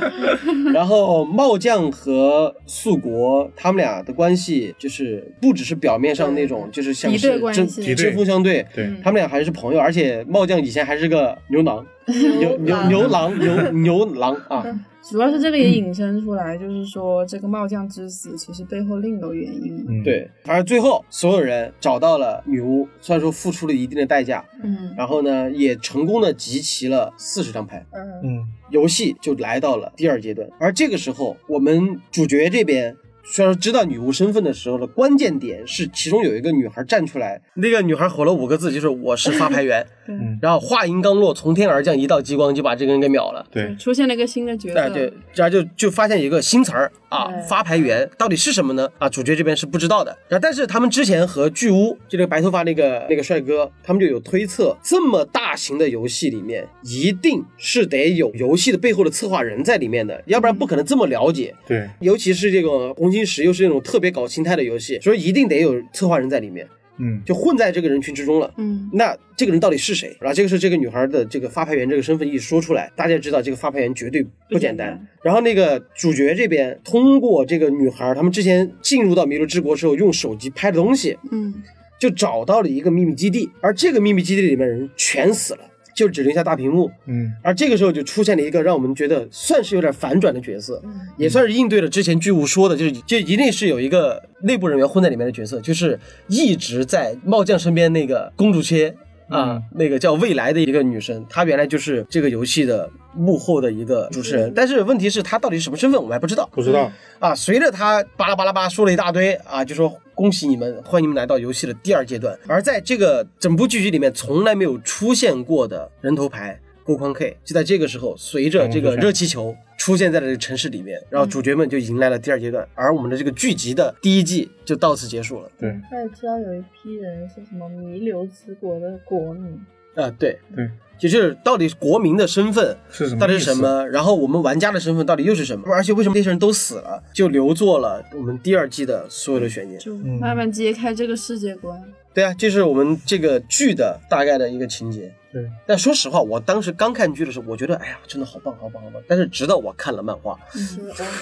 S1: 然后帽将和素国他们俩的关系就是不只是表面上那种，就是像
S3: 敌
S1: 是针针锋相对，
S2: 对，
S1: 他们俩还是朋友，而且帽将以前还是个牛郎，牛牛牛郎牛牛郎啊，
S3: 主要是这个也引申出来，就是说这个帽匠之死其实背后另有原因。
S2: 嗯，
S1: 对，反正最后所有人找到了女巫，虽然说付出了一定的代价，
S3: 嗯
S1: 然后呢也成功的集齐了四十张牌，
S4: 嗯，
S2: 嗯，
S1: 游戏就来到了第二阶段。而这个时候，我们主角这边虽然说知道女巫身份的时候的关键点是，其中有一个女孩站出来，那个女孩吼了五个字，就是我是发牌员。
S2: 嗯
S1: 然后话音刚落，从天而降一道激光，就把这个人给秒了。
S2: 对，
S3: 出现了一个新的角
S1: 哎，
S3: 色，
S1: 对，然后就就发现一个新词儿啊，发牌员到底是什么呢？啊，主角这边是不知道的。然后，但是他们之前和巨巫，就那个白头发那个那个帅哥，他们就有推测，这么大型的游戏里面，一定是得有游戏的背后的策划人在里面的，要不然不可能这么了解。
S2: 对，
S1: 尤其是这个红心十，又是那种特别搞心态的游戏，所以一定得有策划人在里面，
S2: 嗯，
S1: 就混在这个人群之中了。
S3: 嗯
S1: 那这个人到底是谁？然后这个是这个女孩的这个发牌员这个身份一说出来，大家知道这个发牌员绝对不简单。然后那个主角这边通过这个女孩，他们之前进入到弥留之国之后，用手机拍的东西，
S3: 嗯
S1: 就找到了一个秘密基地，而这个秘密基地里面人全死了，就只留下大屏幕。
S2: 嗯，
S1: 而这个时候就出现了一个让我们觉得算是有点反转的角色，也算是应对了之前剧务说的，就是就一定是有一个内部人员混在里面的角色，就是一直在茂将身边那个公主切。啊，那个叫未来的一个女生，她原来就是这个游戏的幕后的一个主持人，但是问题是她到底是什么身份，我们还不知道。
S2: 不知道，
S1: 啊，随着她巴拉巴拉巴说了一大堆啊，就说恭喜你们，欢迎你们来到游戏的第二阶段。而在这个整部剧集里面，从来没有出现过的人头牌郭匡 K，就在这个时候，随着这个热气球出现在了这个城市里面，然后主角们就迎来了第二阶段，而我们的这个剧集的第一季就到此结束了。
S2: 对，
S4: 他也知道有一批人是什么弥留之国的国民，
S1: 啊，对
S2: 对，
S1: 就是到底国民的身份
S2: 是什么？
S1: 到底是什？么？然后我们玩家的身份到底又是什么？而且为什么这些人都死了，就留作了我们第二季的所有的悬念。
S3: 就慢慢揭开这个世界观。
S1: 对啊，这是我们这个剧的大概的一个情节。
S2: 对，
S1: 但说实话，我当时刚看剧的时候，我觉得哎呀，真的好棒，好棒，好棒。但是直到我看了漫画，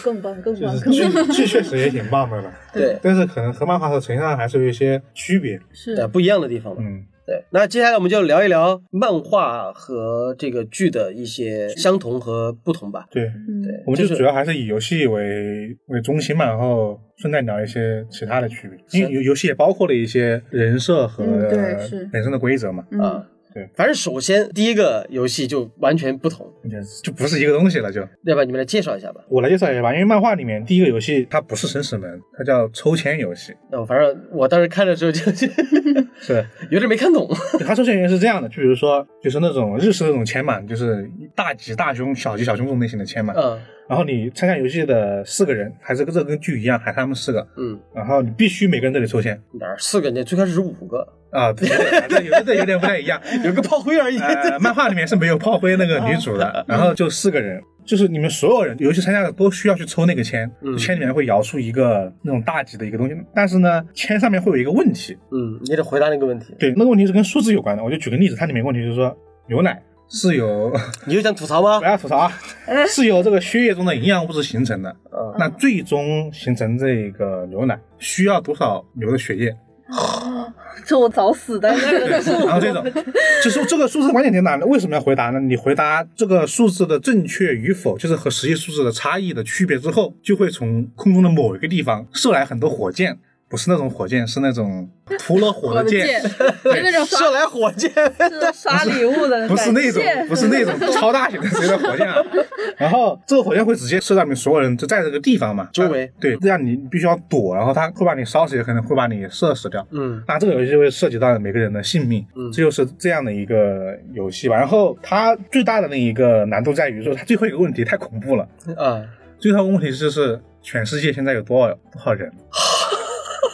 S4: 更棒，更棒，
S2: 就是
S4: 更棒。
S2: 剧剧确实也挺棒的了，
S1: 对，
S2: 但是可能和漫画和呈现上还是有一些区别。
S3: 是
S1: 呃，不一样的地方嘛。
S2: 嗯，
S1: 对，那接下来我们就聊一聊漫画和这个剧的一些相同和不同吧。
S2: 对，
S3: 嗯，
S1: 对，
S2: 我们
S1: 就
S2: 就是主要还是以游戏为为中心嘛，然后顺带聊一些其他的区别，因为游游戏也包括了一些人设和
S3: 嗯对是
S2: 本身的规则嘛，
S3: 嗯
S1: 啊，
S2: 对，
S1: 反正首先第一个游戏就完全不同，
S2: 就不是一个东西了就。
S1: 要不然你们来介绍一下吧。
S2: 我来介绍一下吧，因为漫画里面第一个游戏它不是生死门，它叫抽签游戏，
S1: 那我反正我当时看的时候就
S2: 是
S1: 有点没看懂。
S2: 它抽签游戏是这样的，就比如说就是那种日式那种签嘛，就是大吉大凶、小吉小凶这种类型的签嘛，
S1: 嗯
S2: 然后你参加游戏的四个人，还是跟这跟剧一样，还是他们四个，
S1: 嗯，
S2: 然后你必须每个人都得抽签
S1: 哪儿四个你？最开始是五个，
S2: 啊，对，这有这有点不太一样。
S1: 有个炮灰而已。
S2: 呃，漫画里面是没有炮灰那个女主的，然后就四个人，就是你们所有人游戏参加的都需要去抽那个签，
S1: 嗯
S2: 签里面会摇出一个那种大吉的一个东西，但是呢，签上面会有一个问题，
S1: 嗯，你得回答那个问题。
S2: 对，那个问题是跟数字有关的。我就举个例子，它里面问题就是说，牛奶是由
S1: 你就想吐槽吗
S2: 不？要吐槽啊，是由这个血液中的营养物质形成的。
S1: 嗯
S2: 那最终形成这个牛奶需要多少牛的血液？
S4: 这我早死在那儿了。但是我
S2: 然后这种，就是这个数字关键点哪呢？为什么要回答呢？你回答这个数字的正确与否，就是和实际数字的差异的区别之后，就会从空中的某一个地方射来很多火箭，不是那种火箭，是那种涂了火的箭，
S3: 那种
S1: 射来火箭，
S4: 是 刷礼物的，
S2: 不是那种，不是那种超大型的谁的火箭啊。然后这个火箭会直接射到你们所有人就在这个地方嘛，
S1: 周围
S2: 对，这样你必须要躲，然后他会把你烧死，也可能会把你射死掉。
S1: 嗯
S2: 那这个游戏就会涉及到每个人的性命，
S1: 嗯
S2: 这就是这样的一个游戏吧。然后它最大的那一个难度在于说，它最后一个问题太恐怖了。
S1: 啊，
S2: 最后一个问题就是全世界现在有多少多少人？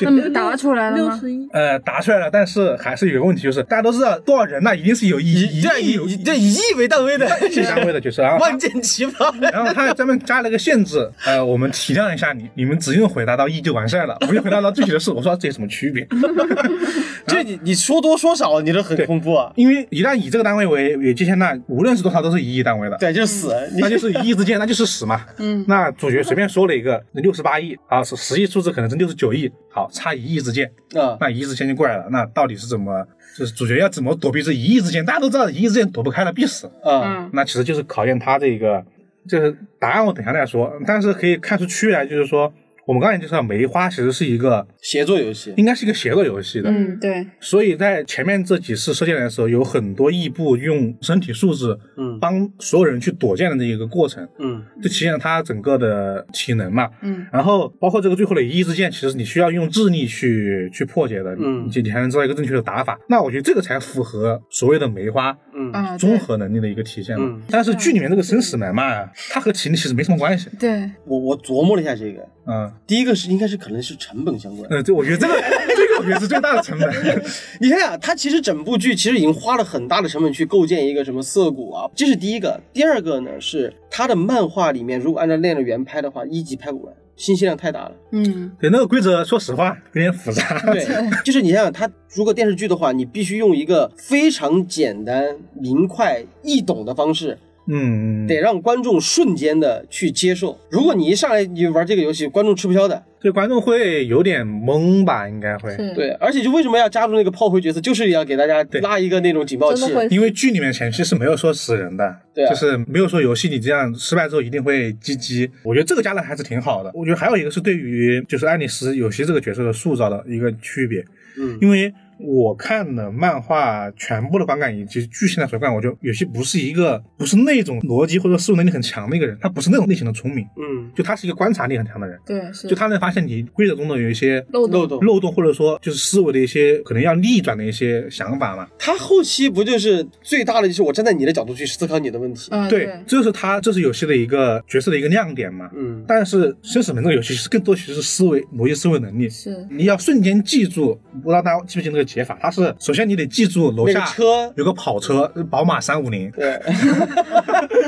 S3: 那么答出来了吗？
S2: 呃，答出来了，但是还是有个问题，就是大家都知道多少人那一定是有一
S1: 以这以这以亿为单位的，
S2: 亿单位的就是啊
S1: 万箭齐发。
S2: 然后他还专门加了个限制，呃，我们体谅一下你，你们只用回答到亿就完事儿了，不用回答到具体的事。我说这有什么区别？
S1: 这你你说多说少，你都很恐怖啊。
S2: 因为一旦以这个单位为为界限，那无论是多少都是一亿单位的。
S1: 对，就是死，
S2: 那就是一亿之间，那就是死嘛。
S3: 嗯，
S2: 那主角随便说了一个六十八亿啊，实实际数字可能是六十九亿，好，差一亿支箭，
S1: 啊，
S2: 那一亿支箭就过来了。那到底是怎么，就是主角要怎么躲避这一亿支箭？大家都知道一亿支箭躲不开了，必死。
S1: 啊，
S3: 嗯
S2: 那其实就是考验他这个，就是答案我等一下再说，但是可以看出区别来，就是说我们刚才介绍梅花其实是一个
S1: 协作游戏。
S2: 应该是一个协作游戏的，
S3: 嗯，对，
S2: 所以在前面这几次射箭的时候，有很多异步用身体素质，
S1: 嗯
S2: 帮所有人去躲箭的这一个过程，
S1: 嗯
S2: 就体现了他整个的体能嘛。
S3: 嗯
S2: 然后包括这个最后的一之箭，其实你需要用智力去去破解的，
S1: 嗯
S2: 你你才能知道一个正确的打法。那我觉得这个才符合所谓的梅花
S1: 嗯
S3: 啊，
S2: 综合能力的一个体现嘛。
S1: 嗯
S2: 但是剧里面这个生死门嘛，它和体力其实没什么关系。
S3: 对，
S1: 我我琢磨了一下这个，
S2: 嗯，
S1: 第一个是应该是可能是成本相关。
S2: 呃，这我觉得这个 这个我觉得是最大的成本。
S1: 你看啊，他其实整部剧其实已经花了很大的成本去构建一个什么涩谷啊，这是第一个。第二个呢是他的漫画里面，如果按照那样的原拍的话，一集拍不完，信息量太大了。
S3: 嗯
S2: 对那个规则，说实话有点复杂。
S1: 对，就是你想想，他如果电视剧的话，你必须用一个非常简单、明快、易懂的方式，
S2: 嗯，
S1: 得让观众瞬间的去接受。如果你一上来你玩这个游戏，观众吃不消的。
S2: 对观众会有点懵吧？应该会。
S1: 对，而且就为什么要加入那个炮灰角色，就是要给大家拉一个那种警报器
S2: 因为剧里面前期是没有说死人的，
S1: 对啊
S2: 就是没有说游戏你这样失败之后一定会击击。我觉得这个加的还是挺好的。我觉得还有一个是对于就是爱丽丝有些这个角色的塑造的一个区别，
S1: 嗯
S2: 因为我看了漫画全部的观感以及剧情的所看，我觉得有些不是一个不是那种逻辑或者思维能力很强的一个人，他不是那种类型的聪明，
S1: 嗯，
S2: 就他是一个观察力很强的人，
S3: 对是，
S2: 就他能发现你规则中的有一些
S3: 漏
S1: 漏洞。
S2: 漏洞，或者说就是思维的一些可能要逆转的一些想法嘛。
S1: 他后期不就是最大的就是我站在你的角度去思考你的问题。
S3: 嗯
S2: 对，这是他这是游戏的一个角色的一个亮点嘛。
S1: 嗯
S2: 但是生死门这个游戏是更多其实是思维逻辑思维能力，
S3: 是，
S2: 你要瞬间记住，不知道大家记不记得那个解法，它是首先你得记住楼下
S1: 车
S2: 有个跑车，宝马三五零，
S1: 对，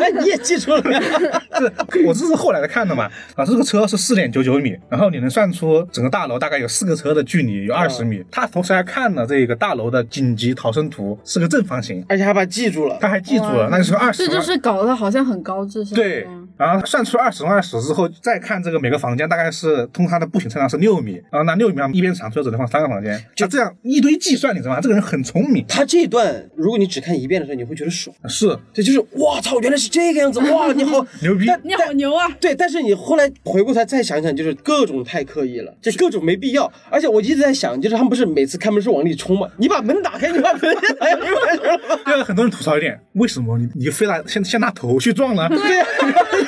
S1: 那，你也记住了呀？
S2: 是我这是后来才看的嘛，啊，这个车是四点九九米，然后你能算出整个大楼大概有四个车的距离有二十米。他同时还看了这个大楼的紧急逃生图，是个正方形，
S1: 而且还把它记住了。
S2: 他还记住了，那就是二十
S3: 这就是搞得好像很高智商。
S2: 对，然后算出二十乘二十之后，再看这个每个房间大概是通过它的步行车量是六米，然后那六米上一边长，所以只能放三个房间，就这样一堆计算，你知道吗？这个人很聪明，
S1: 他这一段，如果你只看一遍的时候，你会觉得爽，
S2: 是
S1: 这就是哇操，原来是这个样子，哇，你好
S2: 牛逼。
S3: 你好牛啊！
S1: 对，但是你后来回过头来再想想，就是各种太刻意了，就各种没必要。而且我一直在想，就是他们不是每次开门是往里冲吗？你把门打开，你把门打开，你完事了吗？
S2: 对啊，很多人吐槽一点，为什么你你非拿先先拿头去撞呢？
S1: 对呀、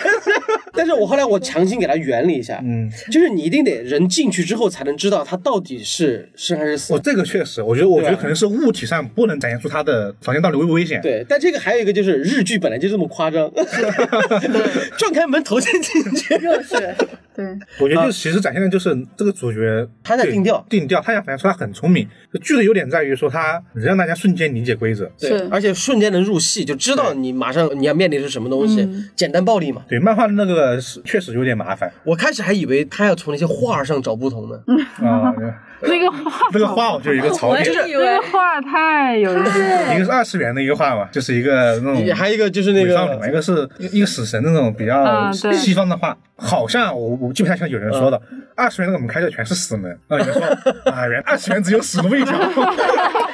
S1: 但是我后来我强行给他圆了一下，
S2: 嗯，
S1: 就是你一定得人进去之后才能知道他到底是生还是死
S2: 我。这个确实，我觉得我觉得可能是物体上不能展现出它的房间到底危不危险。
S1: 对，但这个还有一个就是日剧本来就这么夸张，撞开门头先进去。
S4: 热血，
S3: 对，
S2: 我觉得就其实展现的就是这个主角
S1: 他在定调
S2: 定调，他想反映出他很聪明。剧的优点在于说他能让大家瞬间理解规则。
S1: 对
S3: 是，
S1: 而且瞬间能入戏，就知道你马上你要面临的是什么东西，简单暴力嘛。
S2: 对，漫画的那个是确实有点麻烦
S1: 我开始还以为他要从那些画上找不同呢，
S2: 啊。
S3: 那个画，
S2: 那个画我就有一个槽
S4: 我
S2: 点，
S4: 也以为
S3: 那个画太有意思了。
S2: 一个是二次元的一个画嘛，就是一个那种
S1: 还有一个就是那
S2: 个少女，一
S1: 个
S2: 个是一个死神那种比较西方的画，好像我我记不太清有人说的，二次元那个我们开的全是死门，啊，有人说啊，原来二次元只有死路一条，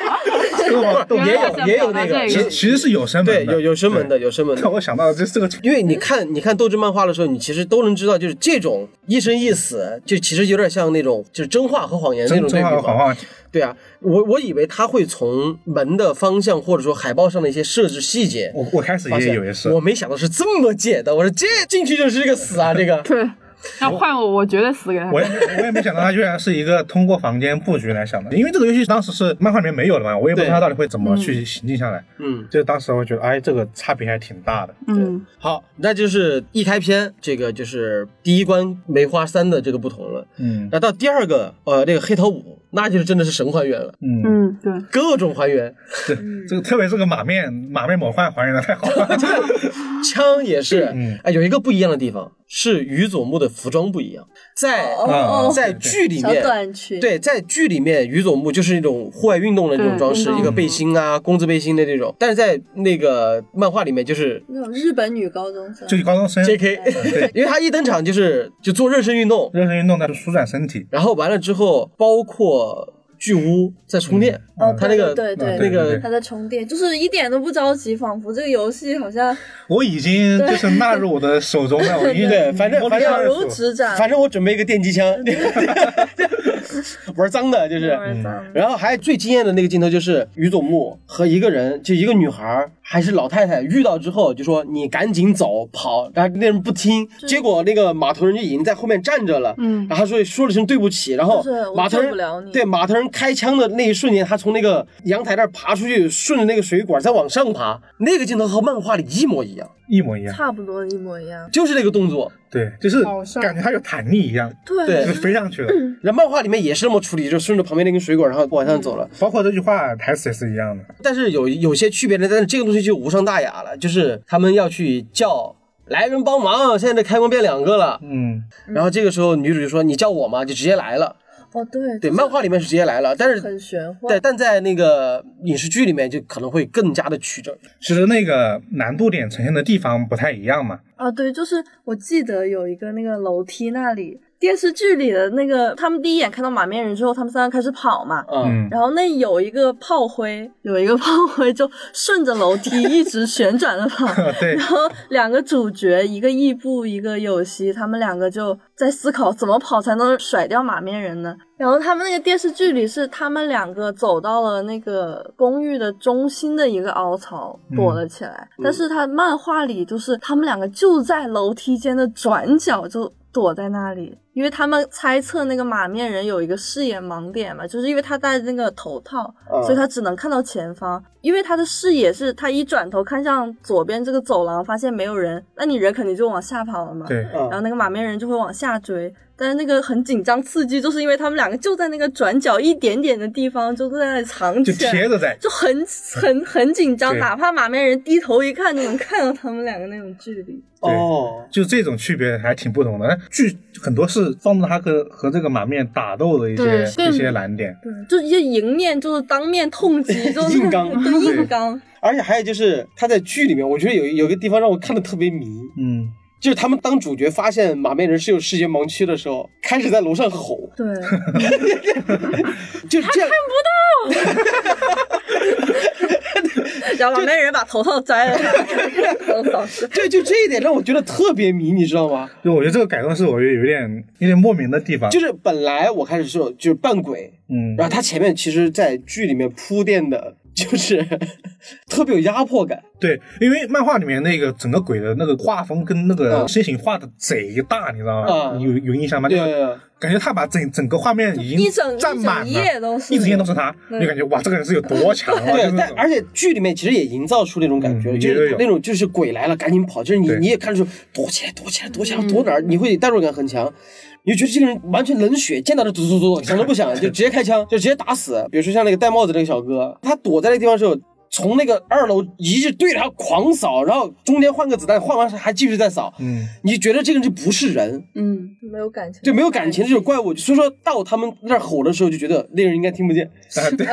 S1: 也有也有那个
S3: 这
S2: 其其实是有生门的，
S1: 对有有生门的有生门的。
S2: 对我想到这这个
S1: 因为你看，你看斗志漫画的时候，你其实都能知道，就是这种一生一死，就其实有点像那种就是真话和谎言那种对比嘛。
S2: 真话和谎话，
S1: 对啊，我我以为他会从门的方向或者说海报上的一些设置细节，
S2: 我我开始也以为是，
S1: 我没想到是这么解的。我说这进去就是这个死啊，这个。
S3: 对，要换我，我绝对死给他
S2: 我也我也没想到他居然是一个通过房间布局来想的，因为这个游戏当时是漫画里面没有的嘛，我也不知道他到底会怎么去行进下来。
S1: 嗯，
S2: 就当时我觉得，哎，这个差别还挺大的。
S3: 嗯，
S1: 好，那就是一开篇这个就是第一关梅花三的这个不同了。
S2: 嗯。
S1: 那到第二个，呃，这个黑桃五，那就是真的是神还原了，
S2: 嗯，
S3: 嗯，对，
S1: 各种还原，
S2: 对，这个特别这个马面马面魔幻还原的太好了。
S1: 枪也是，
S2: 嗯
S1: 哎，有一个不一样的地方是宇佐木的服装不一样，在、
S2: 哦
S1: 在剧里面。对，在剧里面，宇佐木就是那种户外运动的那种装饰，一个背心啊、工字背心的这种。但是在那个漫画里面，就是
S4: 那种日本女高中生，
S2: 就高中生
S1: J.K.，
S2: 对
S1: 因为他一登场就是就做热身运动，
S2: 热身运动，那就舒展身体。
S1: 然后完了之后，包括巨屋在充电，
S4: 哦，
S1: 他那个
S4: 对对
S2: 嗯
S1: 那个
S2: 对对
S4: 他在充电，就是一点都不着急，仿佛这个游戏好像
S2: 我已经就是纳入我的手中了，我已经
S1: 对反正反正
S4: 了如指掌，
S1: 反正我准备一个电击枪，玩脏的，就是。
S4: 嗯
S1: 然后还最惊艳的那个镜头就是于佐木和一个人，就一个女孩儿还是老太太遇到之后就说你赶紧走跑，然后那人不听，结果那个码头人就已经在后面站着了，
S3: 嗯。
S1: 然后说说了声对不起，然后
S4: 就是我
S1: 码头人对码头人开枪的那一瞬间，他从那个阳台那儿爬出去，顺着那个水管再往上爬，那个镜头和漫画里一模一样，
S2: 一模一样。
S4: 差不多一模一样。
S1: 就是那个动作，
S2: 对，就是感觉它有弹力一样，
S4: 对
S1: 对
S2: 就是飞上去了。
S1: 然后漫画里面也是这么处理，就顺着旁边那根水管，然后往上走了。
S2: 包括这句话台词也是一样的。
S1: 但是有有些区别呢，但是这个东西就无伤大雅了，就是他们要去叫来人帮忙，现在这开关变两个了。
S2: 嗯，
S1: 然后这个时候女主就说：“你叫我嘛？”就直接来了。
S4: 哦对
S1: 对，漫画里面是直接来了，但是
S4: 很玄幻。
S1: 对，但在那个影视剧里面就可能会更加的曲折。
S2: 其实那个难度点呈现的地方不太一样嘛。
S4: 啊，对，就是我记得有一个那个楼梯那里，电视剧里的那个，他们第一眼看到马面人之后，他们三个开始跑嘛，
S1: 嗯，
S2: 嗯，
S4: 然后那有一个炮灰，有一个炮灰就顺着楼梯一直旋转的跑，
S2: 对。
S4: 然后两个主角，一个异步，一个有希，他们两个就在思考怎么跑才能甩掉马面人呢？然后他们那个电视剧里是他们两个走到了那个公寓的中心的一个凹槽躲了起来，但是他漫画里就是他们两个就在楼梯间的转角就躲在那里。因为他们猜测那个马面人有一个视野盲点嘛，就是因为他戴那个头套，所以他只能看到前方。因为他的视野是他一转头看向左边这个走廊，发现没有人，那你人肯定就往下跑了嘛。
S2: 对，
S4: 然后那个马面人就会往下追。但是那个很紧张刺激，就是因为他们两个就在那个转角一点点的地方，就在那里藏起
S2: 来，就贴着在，
S4: 就很很很紧张。哪怕马面人低头一看，就能看到他们两个那种距离。
S2: 哦，就这种区别还挺不同的。剧很多是放着他和和这个马面打斗的一些一些难点，
S4: 对，就一些迎面就是当面痛击，就是
S1: 硬刚，
S4: 硬刚。
S1: 而且还有就是他在剧里面，我觉得有有个地方让我看的特别迷，
S2: 嗯。
S1: 就是他们当主角发现马面人是有视觉盲区的时候，开始在楼上吼。
S4: 对，
S1: 就这样
S4: 看不到。然后马面人把头套摘了。
S1: 对，就这一点让我觉得特别迷，你知道吗？
S2: 就我觉得这个改动是我觉得有点有点莫名的地方。
S1: 就是本来我开始说就是扮鬼，
S2: 嗯，
S1: 然后他前面其实，在剧里面铺垫的。就是特别有压迫感，
S2: 对，因为漫画里面那个整个鬼的那个画风跟那个身形画的贼大，你知道吗？有有印象吗？
S1: 就是，
S2: 感觉他把整整个画面已经占满了，
S4: 一整都是，
S2: 一整页都是他，就感觉哇，这个人是有多强啊！
S1: 对，但而且剧里面其实也营造出那种感觉，就是那种就是鬼来了赶紧跑，就是你你也看出躲起来躲起来躲起来躲哪儿，你会代入感很强。你就觉得这个人完全冷血，见到就嘟嘟嘟，想都不想 就直接开枪，就直接打死。比如说像那个戴帽子那个小哥，他躲在那个地方的时候，从那个二楼一直对着他狂扫，然后中间换个子弹，换完还继续再扫。
S2: 嗯，
S1: 你觉得这个人就不是人？
S4: 嗯，没有感情，
S1: 对，没有感情的这种怪物。所以说到他们那儿吼的时候，就觉得那人应该听不见。
S2: 啊，对，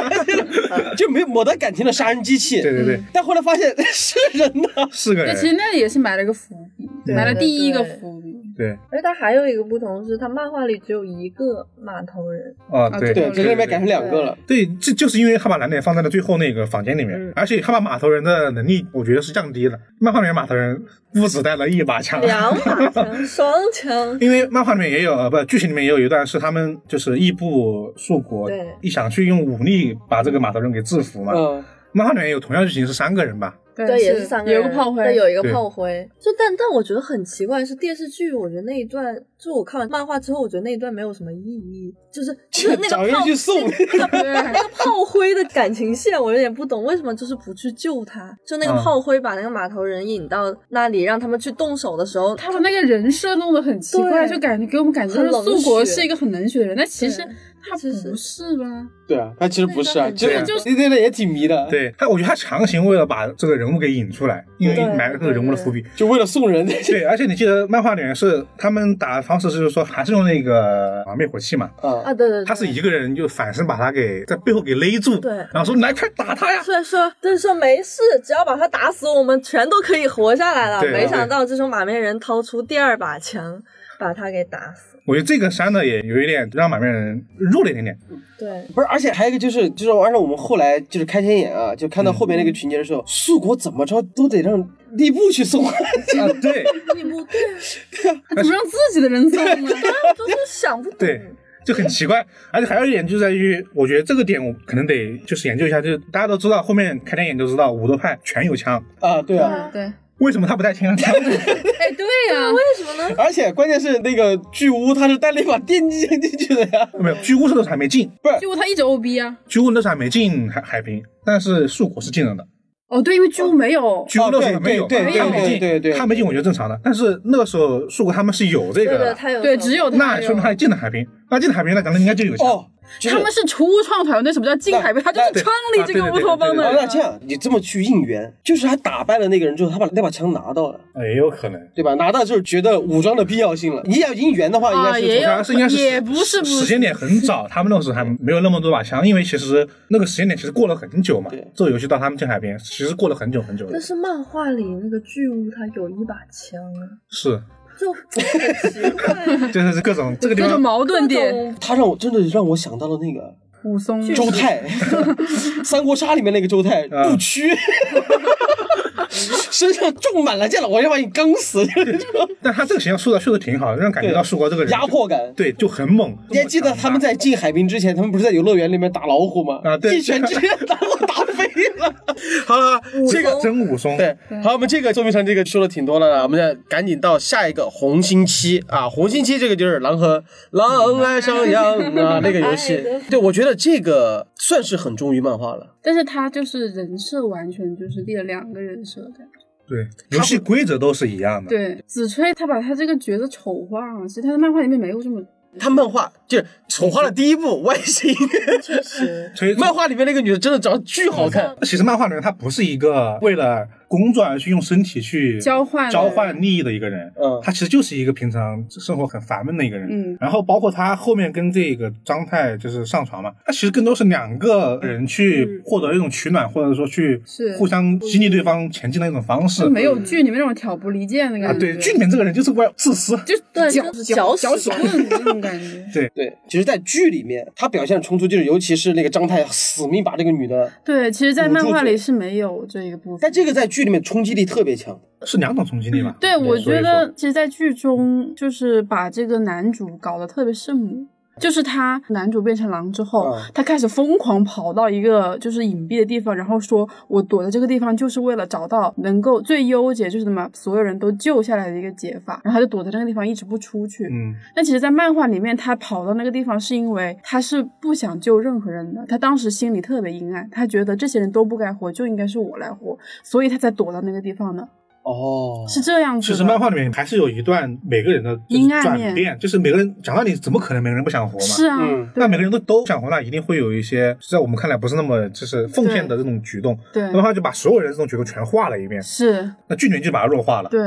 S1: 就没有没得感情的杀人机器。
S2: 对对对。
S1: 但后来发现 是人呐，
S2: 是个人。
S3: 其实那也是埋了个伏笔，埋了第一个伏笔。
S2: 对，
S4: 而且它还有一个不同是，它漫画里只有一个码头人
S2: 啊，对
S1: 对，这里面改成两个了。
S2: 对，这就是因为他把蓝点放在了最后那个房间里面，而且他把码头人的能力，我觉得是降低了。漫画里面码头人不止带了一把枪，
S4: 两把枪，双枪。
S2: 因为漫画里面也有，呃，不，剧情里面也有一段是他们就是异步树国，一想去用武力把这个码头人给制服嘛。
S1: 嗯，
S2: 漫画里面有同样剧情是三个人吧。
S4: 对，也是三个，
S3: 有一个炮灰，
S4: 有一个炮灰。就但但我觉得很奇怪，是电视剧，我觉得那一段，就我看完漫画之后，我觉得那一段没有什么意义，就是 就是那个炮，那个炮灰的感情线，我有点不懂，为什么就是不去救他？就那个炮灰把那个码头人引到那里，让他们去动手的时候，
S3: 他们那个人设弄得很奇怪，就感觉给我们感觉素国是一个很冷血的人，但其实。他不是吧？
S1: 对啊，他其实不是啊，就就那那也挺迷的。
S2: 对他，我觉得他强行为了把这个人物给引出来，因为埋了这个人物的伏笔，
S1: 就为了送人。
S2: 对，而且你记得漫画里面是他们打的方式，就是说还是用那个啊灭火器嘛。
S1: 啊
S4: 啊对对，
S2: 他是一个人就反身把他给在背后给勒住，
S4: 对，
S2: 然后说来快打他呀。
S4: 所以说就是说没事，只要把他打死，我们全都可以活下来了。没想到这时候马面人掏出第二把枪，把他给打死。
S2: 我觉得这个删的也有一点让满面人弱了一点点。
S4: 对，
S1: 不是，而且还有一个就是，就是按照我们后来就是开天眼啊，就看到后面那个情节的时候，素国怎么着都得让吏部去送啊。
S2: 对，
S4: 吏部对，
S1: 对啊，
S3: 怎么让自己的人送呢？
S4: 都是想不
S2: 对，就很奇怪。而且还有一点就在于，我觉得这个点我可能得就是研究一下，就是大家都知道，后面开天眼就知道五斗派全有枪
S1: 啊，对啊，
S3: 对。
S2: 为什么他不带枪？枪
S3: 哎，对呀，
S4: 为什么呢？
S1: 而且关键是那个巨屋，他是带了一把电击进去的呀。
S2: 没有，巨屋是那时候还没进，
S1: 不是
S3: 巨屋他一直 OB 啊。
S2: 巨屋那时候还没进海海平，但是树果是进了的。
S3: 哦，对，因为巨屋没有，
S2: 巨屋那时候没有，
S1: 对
S3: 对
S2: 没进，
S1: 对对，
S2: 他没进，我觉得正常的。但是那个时候树果他们是有这个，
S4: 对他有，
S3: 对，只有
S2: 那说明他进了海平，那进了海平，那可能应该就有枪。
S3: 他们是初创团队，什么叫金海杯？他就是创立这个乌托邦的。
S1: 那这样，你这么去应援，就是他打败了那个人之后，他把那把枪拿到了，
S2: 也有可能，
S1: 对吧？拿到就是觉得武装的必要性了。你要应援的话，应该是
S3: 也有，
S2: 是应该是
S3: 也不是
S2: 时间点很早，他们那时候还没有那么多把枪，因为其实那个时间点其实过了很久嘛。这个游戏到他们进海边，其实过了很久很久了。
S4: 但是漫画里那个巨物他有一把枪啊。
S2: 是。
S4: 就很奇怪，
S2: 就是各种这个地方
S3: 矛盾点，
S1: 他让我真的让我想到了那个。
S3: 武松、
S1: 周泰，三国杀里面那个周泰，不屈，身上中满了箭了，我要把你刚死。
S2: 但他这个形象塑造确实挺好，让人感觉到树国这个人
S1: 压迫感，
S2: 对，就很猛。
S1: 你还记得他们在进海滨之前，他们不是在游乐园里面打老虎吗？
S2: 啊，对，
S1: 一拳直接打我打飞了。好了，这个
S2: 真武松。
S1: 对，好，我们这个说明上这个说的挺多了了，我们再赶紧到下一个红星期啊，红星期这个就是狼和狼爱上羊啊那个游戏。对，我觉得这个算是很忠于漫画了，
S3: 但是他就是人设完全就是立了两个人设的。
S2: 对，游戏规则都是一样的。
S3: 对，子吹他把他这个角色丑化了，其实他的漫画里面没有这么。
S1: 他漫画就是丑化了第一部外形，
S4: 确实。
S1: 漫画里面那个女的真的长得巨好看。
S2: 其实漫画里面她不是一个为了。工作而去用身体去
S3: 交换
S2: 交换利益的一个人，嗯，他其实就是一个平常生活很烦闷的一个人，嗯，然后包括他后面跟这个张太就是上床嘛，他其实更多是两个人去获得一种取暖，或者说去互相激励对方前进的一种方式，
S3: 没有剧里面那种挑拨离间的感觉，
S2: 对，剧里面这个人就是为了自私，
S3: 就
S4: 搅搅
S3: 搅屎棍这种感觉，
S2: 对。
S1: 对，其实，在剧里面他表现的冲突就是，尤其是那个张太死命把这个女的，
S3: 对，其实，在漫画里是没有这一个部分，
S1: 但这个在剧里面冲击力特。特别强，
S2: 是两种冲击力吧？
S3: 对，我觉得其实，在剧中就是把这个男主搞得特别圣母。就是他男主变成狼之后，他开始疯狂跑到一个就是隐蔽的地方，然后说：“我躲在这个地方就是为了找到能够最优解，就是什么所有人都救下来的一个解法。”然后他就躲在那个地方一直不出去。嗯，但其实，在漫画里面，他跑到那个地方是因为他是不想救任何人的。他当时心里特别阴暗，他觉得这些人都不该活，就应该是我来活，所以他才躲到那个地方的。
S1: 哦，
S3: 是这样子。
S2: 其实漫画里面还是有一段每个人的转变，就是每个人讲道理，怎么可能每个人不想活嘛？
S3: 是啊，
S2: 那每个人都都想活，那一定会有一些在我们看来不是那么就是奉献的这种举动。
S3: 对，
S2: 那话就把所有人这种举动全画了一遍。
S3: 是，
S2: 那剧里面就把它弱化了。
S3: 对，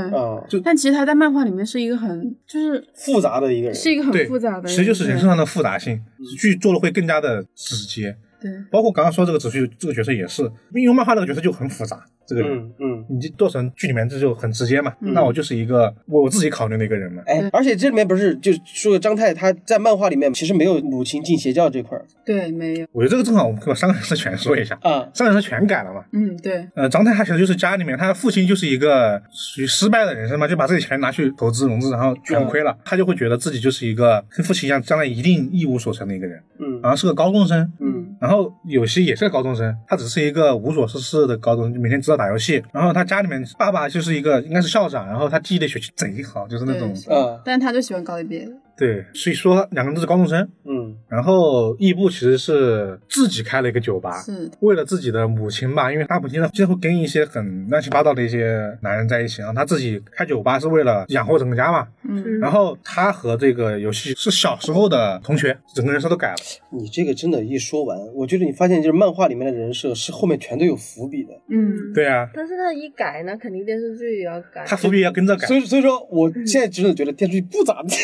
S3: 就但其实他在漫画里面是一个很就是
S1: 复杂的一个人，
S3: 是一个很复杂的，
S2: 其实就是人身上的复杂性，剧做的会更加的直接。
S3: 对，
S2: 包括刚刚说这个子旭这个角色也是，因为漫画那个角色就很复杂。这个人，嗯，你就做成剧里面这就很直接嘛。那我就是一个我自己考虑的一个人嘛。
S1: 哎，而且这里面不是就说张太他在漫画里面其实没有母亲进邪教这块儿。
S3: 对，没有。
S2: 我觉得这个正好我们可以把三个人设全说一下。啊，三个人设全改了嘛。
S3: 嗯，对。
S2: 呃，张太他其实就是家里面，他父亲就是一个属于失败的人生嘛，就把自己钱拿去投资融资，然后全亏了，他就会觉得自己就是一个跟父亲一样，将来一定一无所成的一个人。嗯，然后是个高中生。嗯，然后有些也是个高中生，他只是一个无所事事的高中，每天知道打游戏，然后。他家里面爸爸就是一个应该是校长，然后他记忆力学习贼好，就是那种，
S3: 嗯，但是他就喜欢搞一别的。
S2: 对，所以说两个人都是高中生，嗯，然后义布其实是自己开了一个酒吧，
S3: 是。
S2: 为了自己的母亲吧，因为他母亲呢经常会跟一些很乱七八糟的一些男人在一起，然后他自己开酒吧是为了养活整个家嘛，嗯，然后他和这个游戏是小时候的同学，整个人设都改了。
S1: 你这个真的，一说完，我觉得你发现就是漫画里面的人设是后面全都有伏笔的，
S3: 嗯，
S2: 对啊，
S4: 但是他一改呢，肯定电视剧也要改，
S2: 他伏笔要跟着改，
S1: 所以所以说我现在真的觉得电视剧不咋地。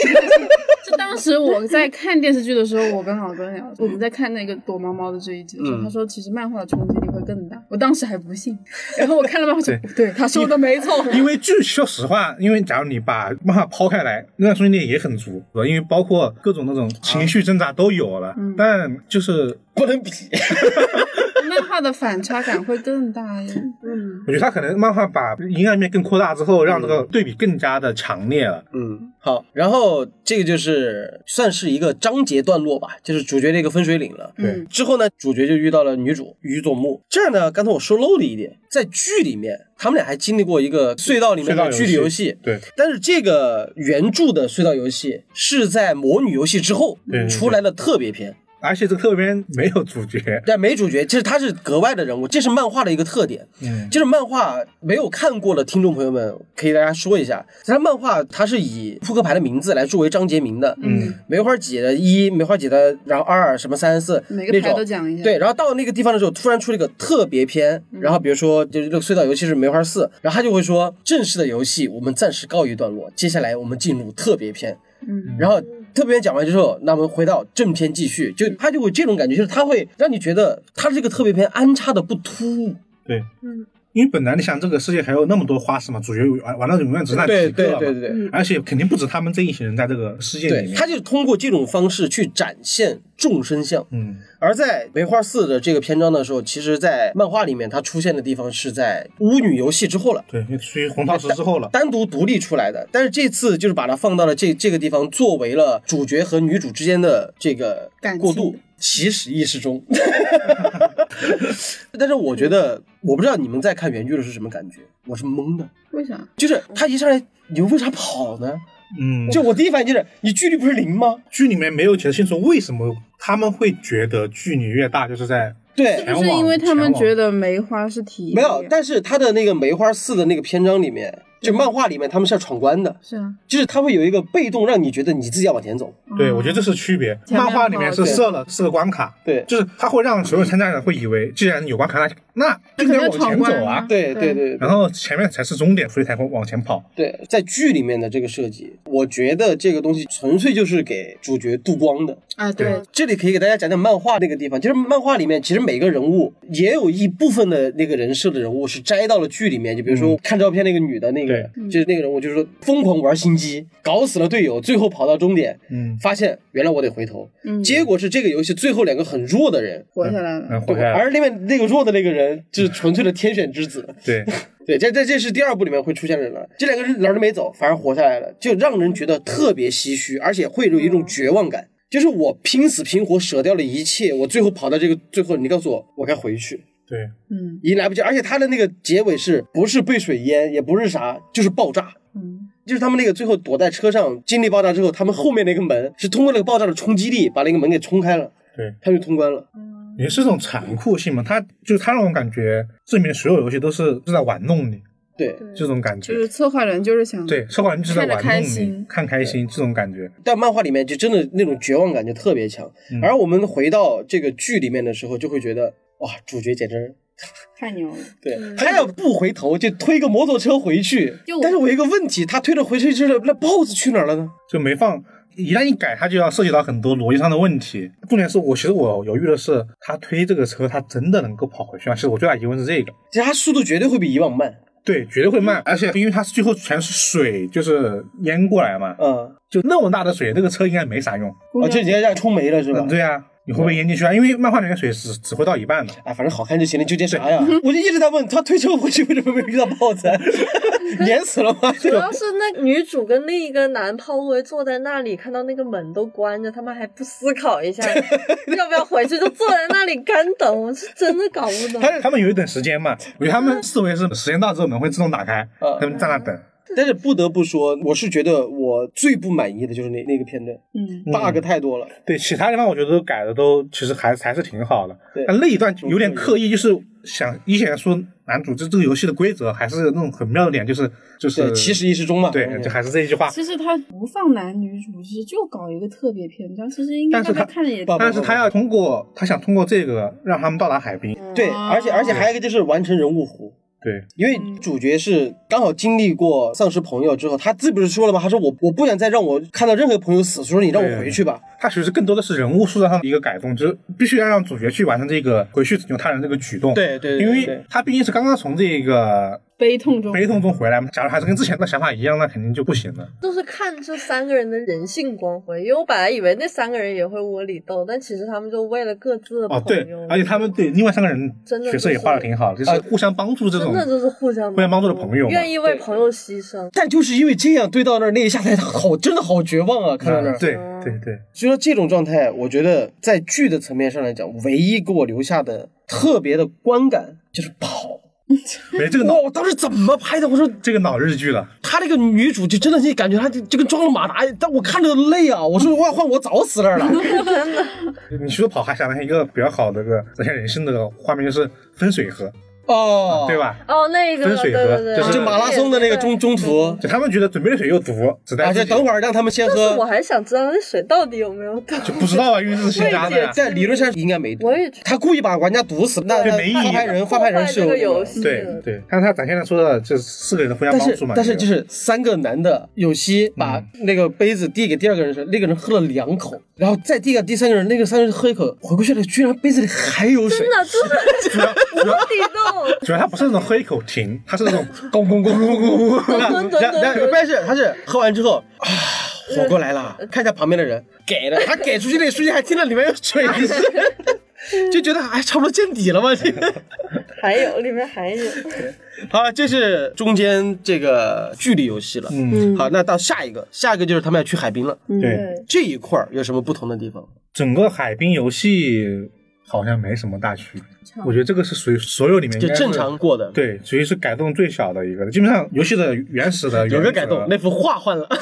S3: 就当时我在看电视剧的时候，我跟老哥聊，我们在看那个躲猫猫的这一集的时候，他说其实漫画的冲击力会更大。我当时还不信，然后我看了漫画，说对，他说的没错。
S2: 因为剧说实话，因为假如你把漫画抛开来，那冲击力也很足，因为包括各种那种情绪挣扎都有了，但就是
S1: 不能比。
S3: 漫画的反差感会更大一点。嗯，
S2: 我觉得他可能漫画把阴暗面更扩大之后，让这个对比更加的强烈了。
S1: 嗯，好，然后这个就是算是一个章节段落吧，就是主角的一个分水岭了。
S2: 对，
S1: 之后呢，主角就遇到了女主于佐木。这儿呢，刚才我说漏了一点，在剧里面，他们俩还经历过一个隧道里面的距离游戏。
S2: 对，
S1: 但是这个原著的隧道游戏是在魔女游戏之后出来的特别篇。
S2: 而且这个特别篇没有主角，
S1: 但，没主角，其实他是格外的人物，这是漫画的一个特点。嗯，就是漫画没有看过的听众朋友们，可以大家说一下，他漫画它是以扑克牌的名字来作为章节名的。嗯，梅花几的一，梅花几的，然后二什么三四，
S3: 每个牌都讲一下。
S1: 对，然后到那个地方的时候，突然出了一个特别篇，然后比如说就是这个隧道游戏是梅花四，然后他就会说正式的游戏我们暂时告一段落，接下来我们进入特别篇。嗯，然后。特别讲完之后，那我们回到正片继续，就他就会这种感觉，就是他会让你觉得他这个特别篇安插的不突兀。
S2: 对，嗯。因为本来你想这个世界还有那么多花式嘛，主角玩玩到永远只那几个
S1: 对对对对
S2: 而且肯定不止他们这一群人在这个世界里面。
S1: 他就通过这种方式去展现众生相。嗯。而在梅花四的这个篇章的时候，其实，在漫画里面它出现的地方是在巫女游戏之后了。
S2: 对，属于红桃石之后了，
S1: 单独独立出来的。但是这次就是把它放到了这这个地方，作为了主角和女主之间的这个过渡。起始意识中，但是我觉得，我不知道你们在看原剧的是什么感觉，我是懵的。
S3: 为啥？
S1: 就是他一上来，你为啥跑呢？
S2: 嗯，
S1: 就我第一反应就是，你距离不是零吗？
S2: 剧里面没有解释清楚为什么他们会觉得距离越大就是在
S1: 对，
S3: 是不是因为他们觉得梅花是体
S1: 没有，但是他的那个梅花四的那个篇章里面。就漫画里面，他们是要闯关的，
S3: 是啊，
S1: 就是他会有一个被动，让你觉得你自己要往前走。
S2: 对，我觉得这是区别。漫画里面是设了四个关卡，
S1: 对，
S2: 就是他会让所有参加者会以为，既然有关卡，那那就得往前走啊。
S1: 对对。对，
S2: 然后前面才是终点，所以才会往前跑。
S1: 对，在剧里面的这个设计，我觉得这个东西纯粹就是给主角镀光的
S3: 啊。对，
S1: 这里可以给大家讲讲漫画那个地方，就是漫画里面其实每个人物也有一部分的那个人设的人物是摘到了剧里面，就比如说看照片那个女的那个，就是那个人。物就是说，疯狂玩心机，搞死了队友，最后跑到终点，
S2: 嗯，
S1: 发现原来我得回头，嗯，结果是这个游戏最后两个很弱的人
S3: 活下来了，
S2: 活下来，
S1: 而另外那个弱的那个人就是纯粹的天选之子，
S2: 对。
S1: 对，这这这是第二部里面会出现的人了，这两个人哪儿都没走，反而活下来了，就让人觉得特别唏嘘，而且会有一种绝望感，就是我拼死拼活舍掉了一切，我最后跑到这个最后，你告诉我我该回去。
S2: 对，
S3: 嗯，
S1: 已经来不及，而且他的那个结尾是不是被水淹，也不是啥，就是爆炸，
S3: 嗯，
S1: 就是他们那个最后躲在车上，经历爆炸之后，他们后面那个门是通过那个爆炸的冲击力把那个门给冲开了，
S2: 对，
S1: 他就通关了。
S2: 也是一种残酷性嘛，他就是他让我感觉这里面所有游戏都是是在玩弄你，
S1: 对，
S2: 这种感觉，
S3: 就是策划人就是想
S2: 对策划人就是在玩弄
S3: 你，
S2: 看开心这种感觉。
S1: 但漫画里面就真的那种绝望感就特别强，而我们回到这个剧里面的时候，就会觉得哇，主角简直。
S3: 太牛了！
S1: 对，他要不回头就推个摩托车回去。但是我有一个问题，他推着回去之后，那豹子去哪儿了呢？
S2: 就没放。一旦一改，它就要涉及到很多逻辑上的问题。重点是我其实我犹豫的是，他推这个车，他真的能够跑回去吗？其实我最大疑问是这个。
S1: 其实它速度绝对会比以往慢。
S2: 对，绝对会慢。而且因为它最后全是水，就是淹过来嘛。
S1: 嗯。
S2: 就那么大的水，这个车应该没啥用。
S1: 哦，就直接让冲没了是吧？
S2: 对呀。你会不会淹进去啊？因为漫画里面水只只会到一半的。
S1: 哎，反正好看就行了，纠结啥呀？我就一直在问他推车回去为什么没有遇到豹子？淹死了吗？
S4: 主要是那女主跟另一个男炮灰坐在那里，看到那个门都关着，他们还不思考一下 要不要回去，就坐在那里干等。我是真的搞不懂。
S2: 他他们有一等时间嘛？我觉得他们思维是时间到之后门会自动打开，他们在那等。
S1: 但是不得不说，我是觉得我最不满意的就是那那个片段，嗯，bug 太多了。
S2: 对，其他地方我觉得都改的都其实还还是挺好的。
S1: 对，
S2: 但那一段有点刻意，就是想一显说男主这这个游戏的规则还是那种很妙的点，就是就是
S1: 其实意识中嘛。
S2: 对，就还是这一句话。
S3: 其实他不放男女主，其实就搞一个特别篇章，其实应该大家看着也。
S2: 但是他要通过他想通过这个让他们到达海滨。
S1: 对，而且而且还有一个就是完成人物弧。
S2: 对，
S1: 因为主角是刚好经历过丧失朋友之后，他自己不是说了吗？他说我我不想再让我看到任何朋友死，说你让我回去吧。
S2: 他其实更多的是人物塑造上的一个改动，就是必须要让主角去完成这个回去拯救他人这个举动。
S1: 对对，
S2: 因为他毕竟是刚刚从这个。
S3: 悲痛中，
S2: 悲痛中回来嘛。假如还是跟之前的想法一样，那肯定就不行了。
S4: 就是看这三个人的人性光辉，因为我本来以为那三个人也会窝里斗，但其实他们就为了各自的
S2: 哦，对，而且他们对另外三个人角色也画的挺好，就是互相帮助这种，
S4: 真的就是互相
S2: 互相帮助的朋友，
S4: 愿意为朋友牺牲。
S1: 但就是因为这样，对到那儿那一下才好，真的好绝望啊！看到那儿，
S2: 对对对，
S1: 所以说这种状态，我觉得在剧的层面上来讲，唯一给我留下的特别的观感就是跑。
S2: 没这个
S1: 脑，我当时怎么拍的？我说
S2: 这个脑日剧了。
S1: 他这个女主就真的是感觉她就就跟装了马达，但我看着累啊！我说我要换我早死那儿了。
S2: 你说跑还想到一个比较好的个展现人性的画面，就是分水河。
S1: 哦，
S2: 对吧？
S4: 哦，那个
S2: 分水河就是
S1: 马拉松的那个中中途，
S2: 就他们觉得准备的水有毒，只带。
S1: 而且等会儿让他们先喝。
S4: 我还想知道那水到底有没有毒，
S2: 就不知道啊，因为这是新加的。
S1: 在理论上应该没毒。
S4: 我也
S1: 他故意把玩家毒死，那
S2: 没意义。
S1: 发牌人发牌人是
S4: 有
S2: 对对，但是他展现的说的就是四个人的互相帮助嘛。
S1: 但是就是三个男的，有希把那个杯子递给第二个人时，那个人喝了两口，然后再递给第三个人，那个三个人喝一口，回过去了，居然杯子里还有水。
S4: 真的真的无底洞。
S2: 主要他不是那种。喝一口停，他是那种
S1: 咣咣咣咣咣
S4: 咣，
S1: 然后关键是他是喝完之后啊，火过来了，看一下旁边的人给了，他给出去那个瞬间还听到里面有水声，就觉得哎差不多见底了吧，这个
S4: 还有里面还有，
S1: 好，这是中间这个距离游戏了，嗯，好，那到下一个，下一个就是他们要去海滨了，
S2: 对，
S1: 这一块有什么不同的地方？
S2: 整个海滨游戏。好像没什么大区别。我觉得这个是属于所有里面
S1: 就正常过的。
S2: 对，属于是改动最小的一个。基本上游戏的原始的
S1: 有个改动，那幅画换了。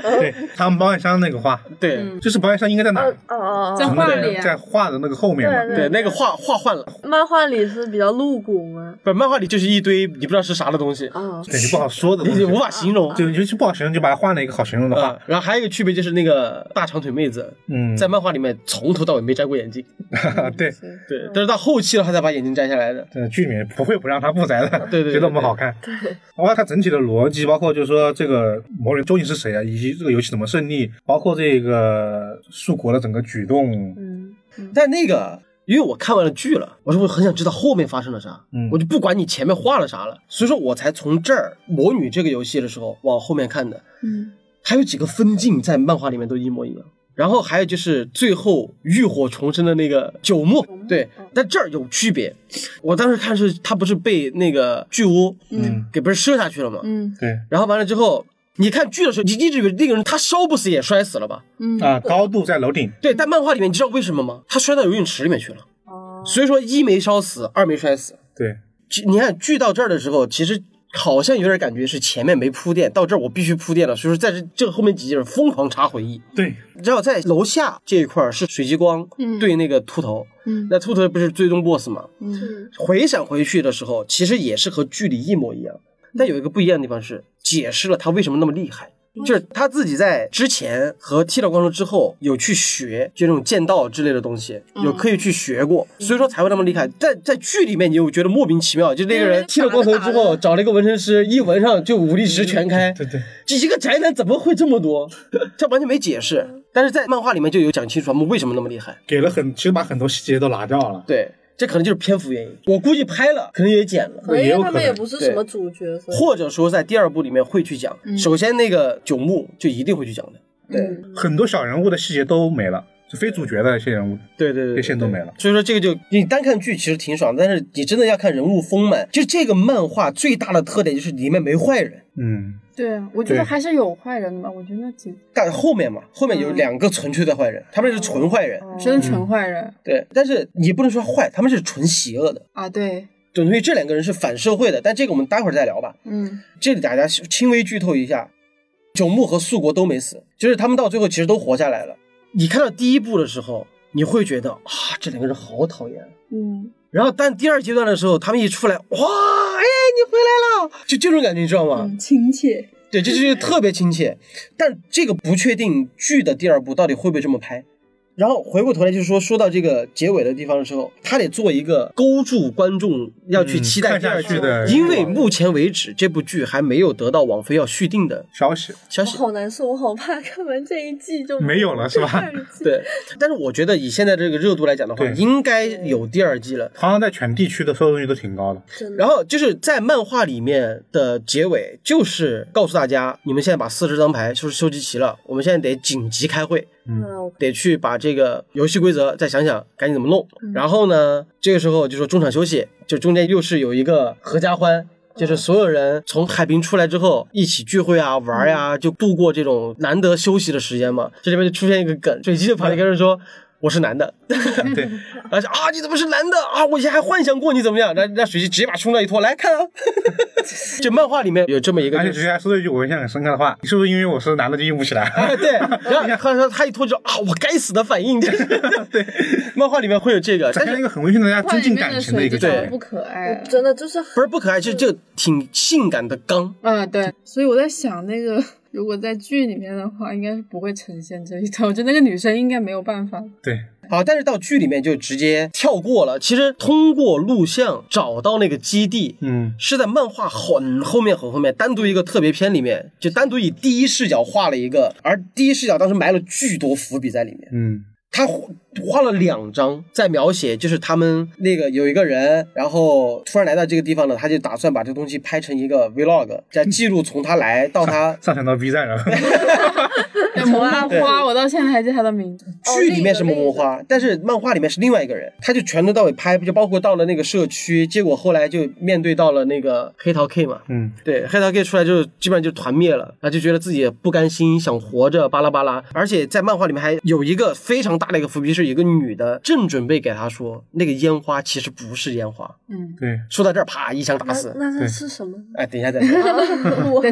S2: 对，他们保险箱那个画，
S1: 对，
S2: 就是保险箱应该在哪？
S4: 哦哦哦，
S3: 在画里，
S2: 在画的那个后面嘛。
S1: 对，那个画画换了。
S4: 漫画里是比较露骨吗？
S1: 不，漫画里就是一堆你不知道是啥的东西。
S4: 啊，
S2: 对，你不好说的，
S1: 你无法形容。
S2: 就尤其不好形容，就把它换了一个好形容的画。
S1: 然后还有一个区别就是那个大长腿妹子，
S2: 嗯，
S1: 在漫画里面从头到尾没摘过眼镜。
S2: 对
S1: 对，但是到后期了，他才把眼镜摘下来的。
S2: 对剧里面不会不让他不摘的，
S1: 对对，
S2: 觉得我们好看。
S4: 对，
S2: 包括它整体的逻辑，包括就是说这个魔人究竟是谁啊，以及这个游戏怎么胜利，包括这个树国的整个举动。
S4: 嗯，
S1: 但那个，因为我看完了剧了，我说我很想知道后面发生了啥，
S2: 嗯，
S1: 我就不管你前面画了啥了，所以说我才从这儿魔女这个游戏的时候往后面看的。
S3: 嗯，
S1: 还有几个分镜在漫画里面都一模一样。然后还有就是最后浴火重生的那个九牧，对，但这儿有区别。我当时看是他不是被那个巨乌，
S2: 嗯，
S1: 给不是射下去了吗？
S3: 嗯，
S2: 对。
S1: 然后完了之后，你看剧的时候，你一直以为那个人他烧不死也摔死了吧？
S3: 嗯
S2: 啊，高度在楼顶。
S1: 对，但漫画里面你知道为什么吗？他摔到游泳池里面去了。哦。所以说一没烧死，二没摔死。
S2: 对。
S1: 你看剧到这儿的时候，其实。好像有点感觉是前面没铺垫，到这儿我必须铺垫了，所以说在这这后面几节疯狂查回忆。
S2: 对，
S1: 然后在楼下这一块是水激光对那个秃头，
S3: 嗯，
S1: 那秃头不是最终 boss 吗？
S3: 嗯，
S1: 回闪回去的时候，其实也是和剧里一模一样，但有一个不一样的地方是解释了他为什么那么厉害。就是他自己在之前和剃了光头之后有去学，就那种剑道之类的东西，有刻意去学过，所以说才会那么厉害。在在剧里面，你又觉得莫名其妙，就那个人剃了光头之后找了一个纹身师，一纹上就武力值全开。
S2: 对对，
S1: 这一个宅男怎么会这么多？这完全没解释。但是在漫画里面就有讲清楚他们为什么那么厉害，
S2: 给了很其实把很多细节都拿掉了。
S1: 对。这可能就是篇幅原因，我估计拍了，可能也剪了，
S4: 因为他们也不是什么主角，
S1: 或者说在第二部里面会去讲。首先那个九牧就一定会去讲的，对，
S2: 很多小人物的细节都没了，就非主角的一些人物，
S1: 对对对，
S2: 这些都没了。
S1: 所以说这个就你单看剧其实挺爽，但是你真的要看人物丰满，就这个漫画最大的特点就是里面没坏人，
S2: 嗯。
S3: 对啊，我觉得还是有坏人的吧。我觉得那几，
S1: 但后面嘛，后面有两个纯粹的坏人，他们是纯坏人，
S3: 真纯坏人。
S1: 对，但是你不能说坏，他们是纯邪恶的
S3: 啊。对，
S1: 等于这两个人是反社会的，但这个我们待会儿再聊吧。
S3: 嗯，
S1: 这里大家轻微剧透一下，九牧和素国都没死，就是他们到最后其实都活下来了。你看到第一部的时候，你会觉得啊，这两个人好讨厌。
S3: 嗯，
S1: 然后但第二阶段的时候，他们一出来，哇，哎，你回来了，就这种感觉，你知道吗？
S3: 亲切。
S1: 对，这就是特别亲切，但这个不确定剧的第二部到底会不会这么拍。然后回过头来就是说，说到这个结尾的地方的时候，他得做一个勾住观众要去期待第二季
S2: 的，
S1: 因为目前为止这部剧还没有得到网飞要续订的
S2: 消息。
S1: 消息
S4: 好难受，我好怕看完这一季就
S2: 没有了，是吧？
S1: 对，但是我觉得以现在这个热度来讲的话，应该有第二季了。
S2: 好像在全地区的收视率都挺高的。
S1: 然后就是在漫画里面的结尾，就是告诉大家，你们现在把四十张牌就是收集齐了，我们现在得紧急开会。
S2: 嗯，
S1: 得去把这个游戏规则再想想，赶紧怎么弄。然后呢，这个时候就说中场休息，就中间又是有一个合家欢，就是所有人从海滨出来之后一起聚会啊、玩呀，就度过这种难得休息的时间嘛。这里面就出现一个梗，水姬就跑去跟人说。我是男的，
S2: 对，
S1: 而且啊，你怎么是男的？啊？我以前还幻想过你怎么样，那那水姬直接把胸罩一脱，来看啊！就漫画里面有这么一个，
S2: 而且直接还说了一句我印象很深刻的话：你是不是因为我是男的就硬不起来？
S1: 对，然后他说他一脱就啊，我该死的反应，对，漫画里面会有这个，
S2: 展现一个很温馨的大家增进感情的一个，
S1: 对，
S3: 不可爱，
S4: 真的就是
S1: 不是不可爱，就就挺性感的刚，
S3: 啊，对，所以我在想那个。如果在剧里面的话，应该是不会呈现这一段。我觉得那个女生应该没有办法。
S2: 对，
S1: 好，但是到剧里面就直接跳过了。其实通过录像找到那个基地，
S2: 嗯，
S1: 是在漫画很后面很后面单独一个特别篇里面，就单独以第一视角画了一个，而第一视角当时埋了巨多伏笔在里面，
S2: 嗯。
S1: 他画了两张在描写，就是他们那个有一个人，然后突然来到这个地方了，他就打算把这个东西拍成一个 vlog，在记录从他来到他
S2: 上传到 B 站了。
S3: 萌萌花，我到现在还记得他的名字。
S1: 剧里面是萌萌花，但是漫画里面是另外一个人，他就全头到尾拍，就包括到了那个社区，结果后来就面对到了那个黑桃 K 嘛，
S2: 嗯，
S1: 对，黑桃 K 出来就基本上就团灭了，他就觉得自己不甘心，想活着，巴拉巴拉，而且在漫画里面还有一个非常。常大的一个伏笔，是有个女的正准备给他说那个烟花其实不是烟花。
S3: 嗯，
S2: 对，
S1: 说到这儿，啪一枪打死。
S4: 那那是什么？
S1: 哎，等一下再说。
S4: 我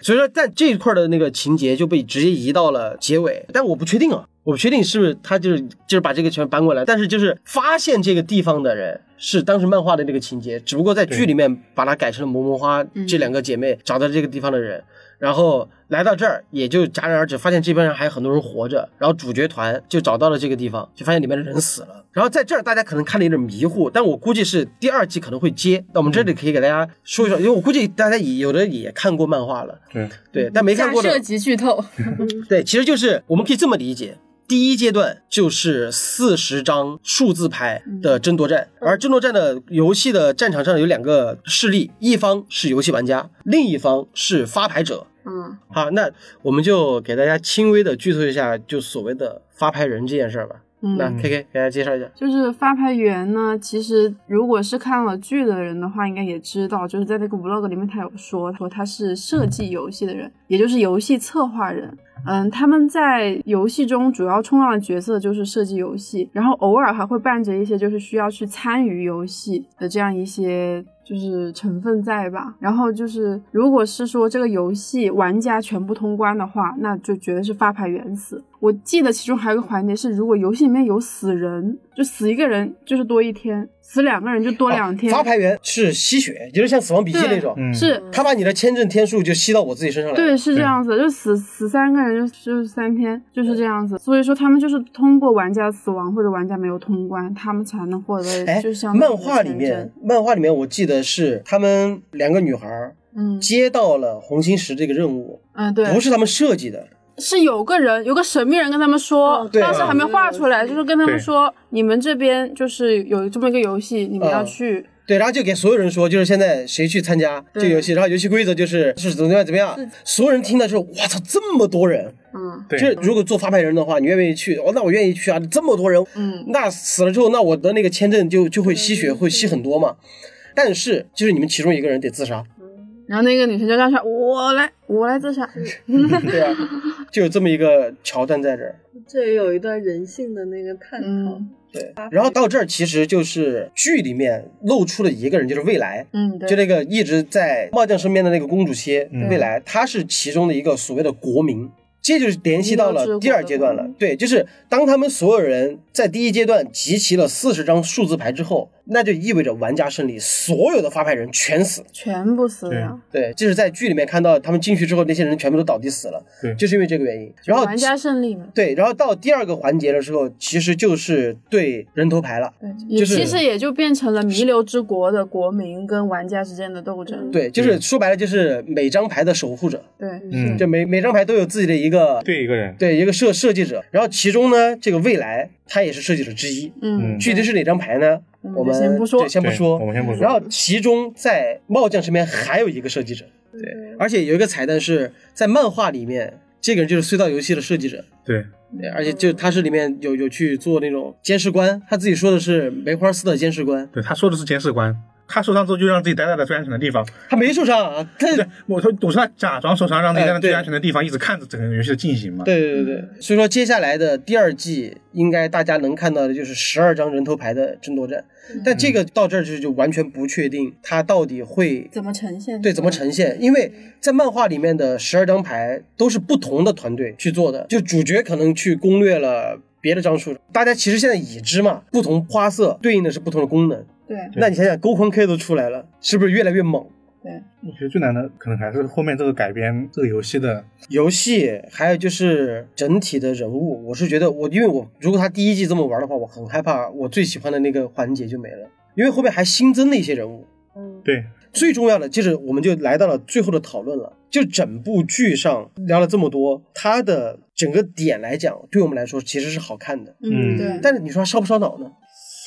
S1: 所以说，在这一块的那个情节就被直接移到了结尾，但我不确定啊，我不确定是不是他就是就是把这个全搬过来，但是就是发现这个地方的人是当时漫画的那个情节，只不过在剧里面把它改成了萌萌花这两个姐妹找到这个地方的人，然后来到这儿也就戛然而止，发现这边上还有很多人活着，然后主角团就找到了这个地方，就发现里面的人死了，然后在这儿大家可能看的有点迷糊，但我估计是第二季可能会接，那我们这里可以给大家说一说，因为我估计大家也有的也看过漫画了。
S2: 对，
S1: 对，但没看过的
S3: 设级剧透，
S1: 对，其实就是我们可以这么理解。第一阶段就是四十张数字牌的争夺战，而争夺战的游戏的战场上有两个势力，一方是游戏玩家，另一方是发牌者。
S3: 嗯，
S1: 好，那我们就给大家轻微的剧透一下，就所谓的发牌人这件事儿吧。
S3: 嗯
S1: 那 K K 给大家介绍一下。
S3: 就是发牌员呢，其实如果是看了剧的人的话，应该也知道，就是在那个 vlog 里面他有说，说他是设计游戏的人，也就是游戏策划人。嗯，他们在游戏中主要冲浪的角色就是设计游戏，然后偶尔还会伴着一些就是需要去参与游戏的这样一些就是成分在吧。然后就是如果是说这个游戏玩家全部通关的话，那就绝对是发牌员死。我记得其中还有个环节是，如果游戏里面有死人，就死一个人就是多一天，死两个人就多两天。
S1: 哦发牌员是吸血，就是像死亡笔记那种，
S2: 嗯，
S3: 是
S1: 他把你的签证天数就吸到我自己身上来。
S3: 对，，是这样子，就死死三个人就就是三天，就是这样子。所以说他们就是通过玩家死亡或者玩家没有通关，他们才能获得
S1: 哎
S3: 就，像
S1: 漫画里面，漫画里面我记得是他们两个女孩儿
S3: 嗯
S1: 接到了红心石这个任务，
S3: 嗯对，
S1: 不是他们设计的。
S3: 是有个人有个神秘人跟他们说，
S4: 哦
S1: 对
S3: 当时还没画出来，就是跟他们说，你们这边就是有这么一个游戏，你们要
S1: 嗯
S3: 去。
S1: 对，然后就给所有人说，就是现在谁去参加这个游戏，然后游戏规则就是是怎么样怎么样。所有人听了之后，哇操，这么多人！
S3: 嗯
S2: 对
S1: 就是如果做发牌人的话，你愿不愿意去？哦，那我愿意去啊！这么多人，
S3: 嗯
S1: 那死了之后，那我的那个签证就就会吸血，会吸很多嘛。但是就是你们其中一个人得自杀，
S3: 然后那个女生就让他我来，我来自杀。
S1: 对啊，就有这么一个桥段在这儿。
S4: 这也有一段人性的那个探讨。
S3: 嗯
S1: 对，然后到这儿其实就是剧里面露出了一个人，就是未来，
S3: 嗯，对，
S1: 就那个一直在帽将身边的那个公主切，
S2: 嗯
S1: 未来，她是其中的一个所谓的国民。这就是联系到了第二阶段了。对，就是当他们所有人在第一阶段集齐了四十张数字牌之后，那就意味着玩家胜利，所有的发牌人全死。
S3: 全部死了。
S1: 对，就是在剧里面看到他们进去之后，那些人全部都倒地死了，
S2: 对
S1: 就是因为这个原因。然后
S3: 玩家胜利嘛。
S1: 对，然后到第二个环节的时候，其实就是对人头牌了。
S3: 对，也
S1: 就是
S3: 其实也就变成了弥留之国的国民跟玩家之间的斗争。
S1: 对，就是说白了，就是每张牌的守护者，
S3: 对，
S2: 嗯
S1: 就每每张牌都有自己的一个
S2: 对一个人，
S1: 对一个设设计者，然后其中呢，这个未来他也是设计者之一。
S3: 嗯，
S1: 具体是哪张牌呢？
S3: 嗯
S1: 我们
S3: 先不说
S1: 先不说。
S2: 我们先不说
S1: 然后其中在帽匠身边还有一个设计者，对，而且有一个彩蛋是在漫画里面，这个人就是隧道游戏的设计者。
S2: 对，
S1: 对，而且就他是里面有有去做那种监视官，他自己说的是梅花四的监视官，
S2: 对，他说的是监视官，他受伤之后就让自己待在了最安全的地方。
S1: 他没受伤啊，他
S2: 对，我说我说他假装受伤，让自己待在最安全的地方，一直看着整个游戏的进行嘛。
S1: 对对对对，所以说接下来的第二季应该大家能看到的就是十二张人头牌的争夺战，但这个到这儿就就完全不确定它到底会
S3: 怎么呈现？
S1: 对怎么呈现，因为在漫画里面的十二张牌都是不同的团队去做的，就主角可能去攻略了别的张数，大家其实现在已知嘛，不同花色对应的是不同的功能。
S3: 对
S1: 那你想想，勾魂 K 都出来了，是不是越来越猛？
S3: 对，
S2: 我觉得最难的可能还是后面这个改编这个游戏的，
S1: 游戏还有就是整体的人物，我是觉得我因为我如果他第一季这么玩的话，我很害怕我最喜欢的那个环节就没了，因为后面还新增了一些人物。
S4: 嗯，
S2: 对，
S1: 最重要的就是我们就来到了最后的讨论了，就整部剧上聊了这么多，它的整个点来讲，对我们来说其实是好看的，
S2: 嗯
S3: 对。
S1: 但是你说它烧不烧脑呢？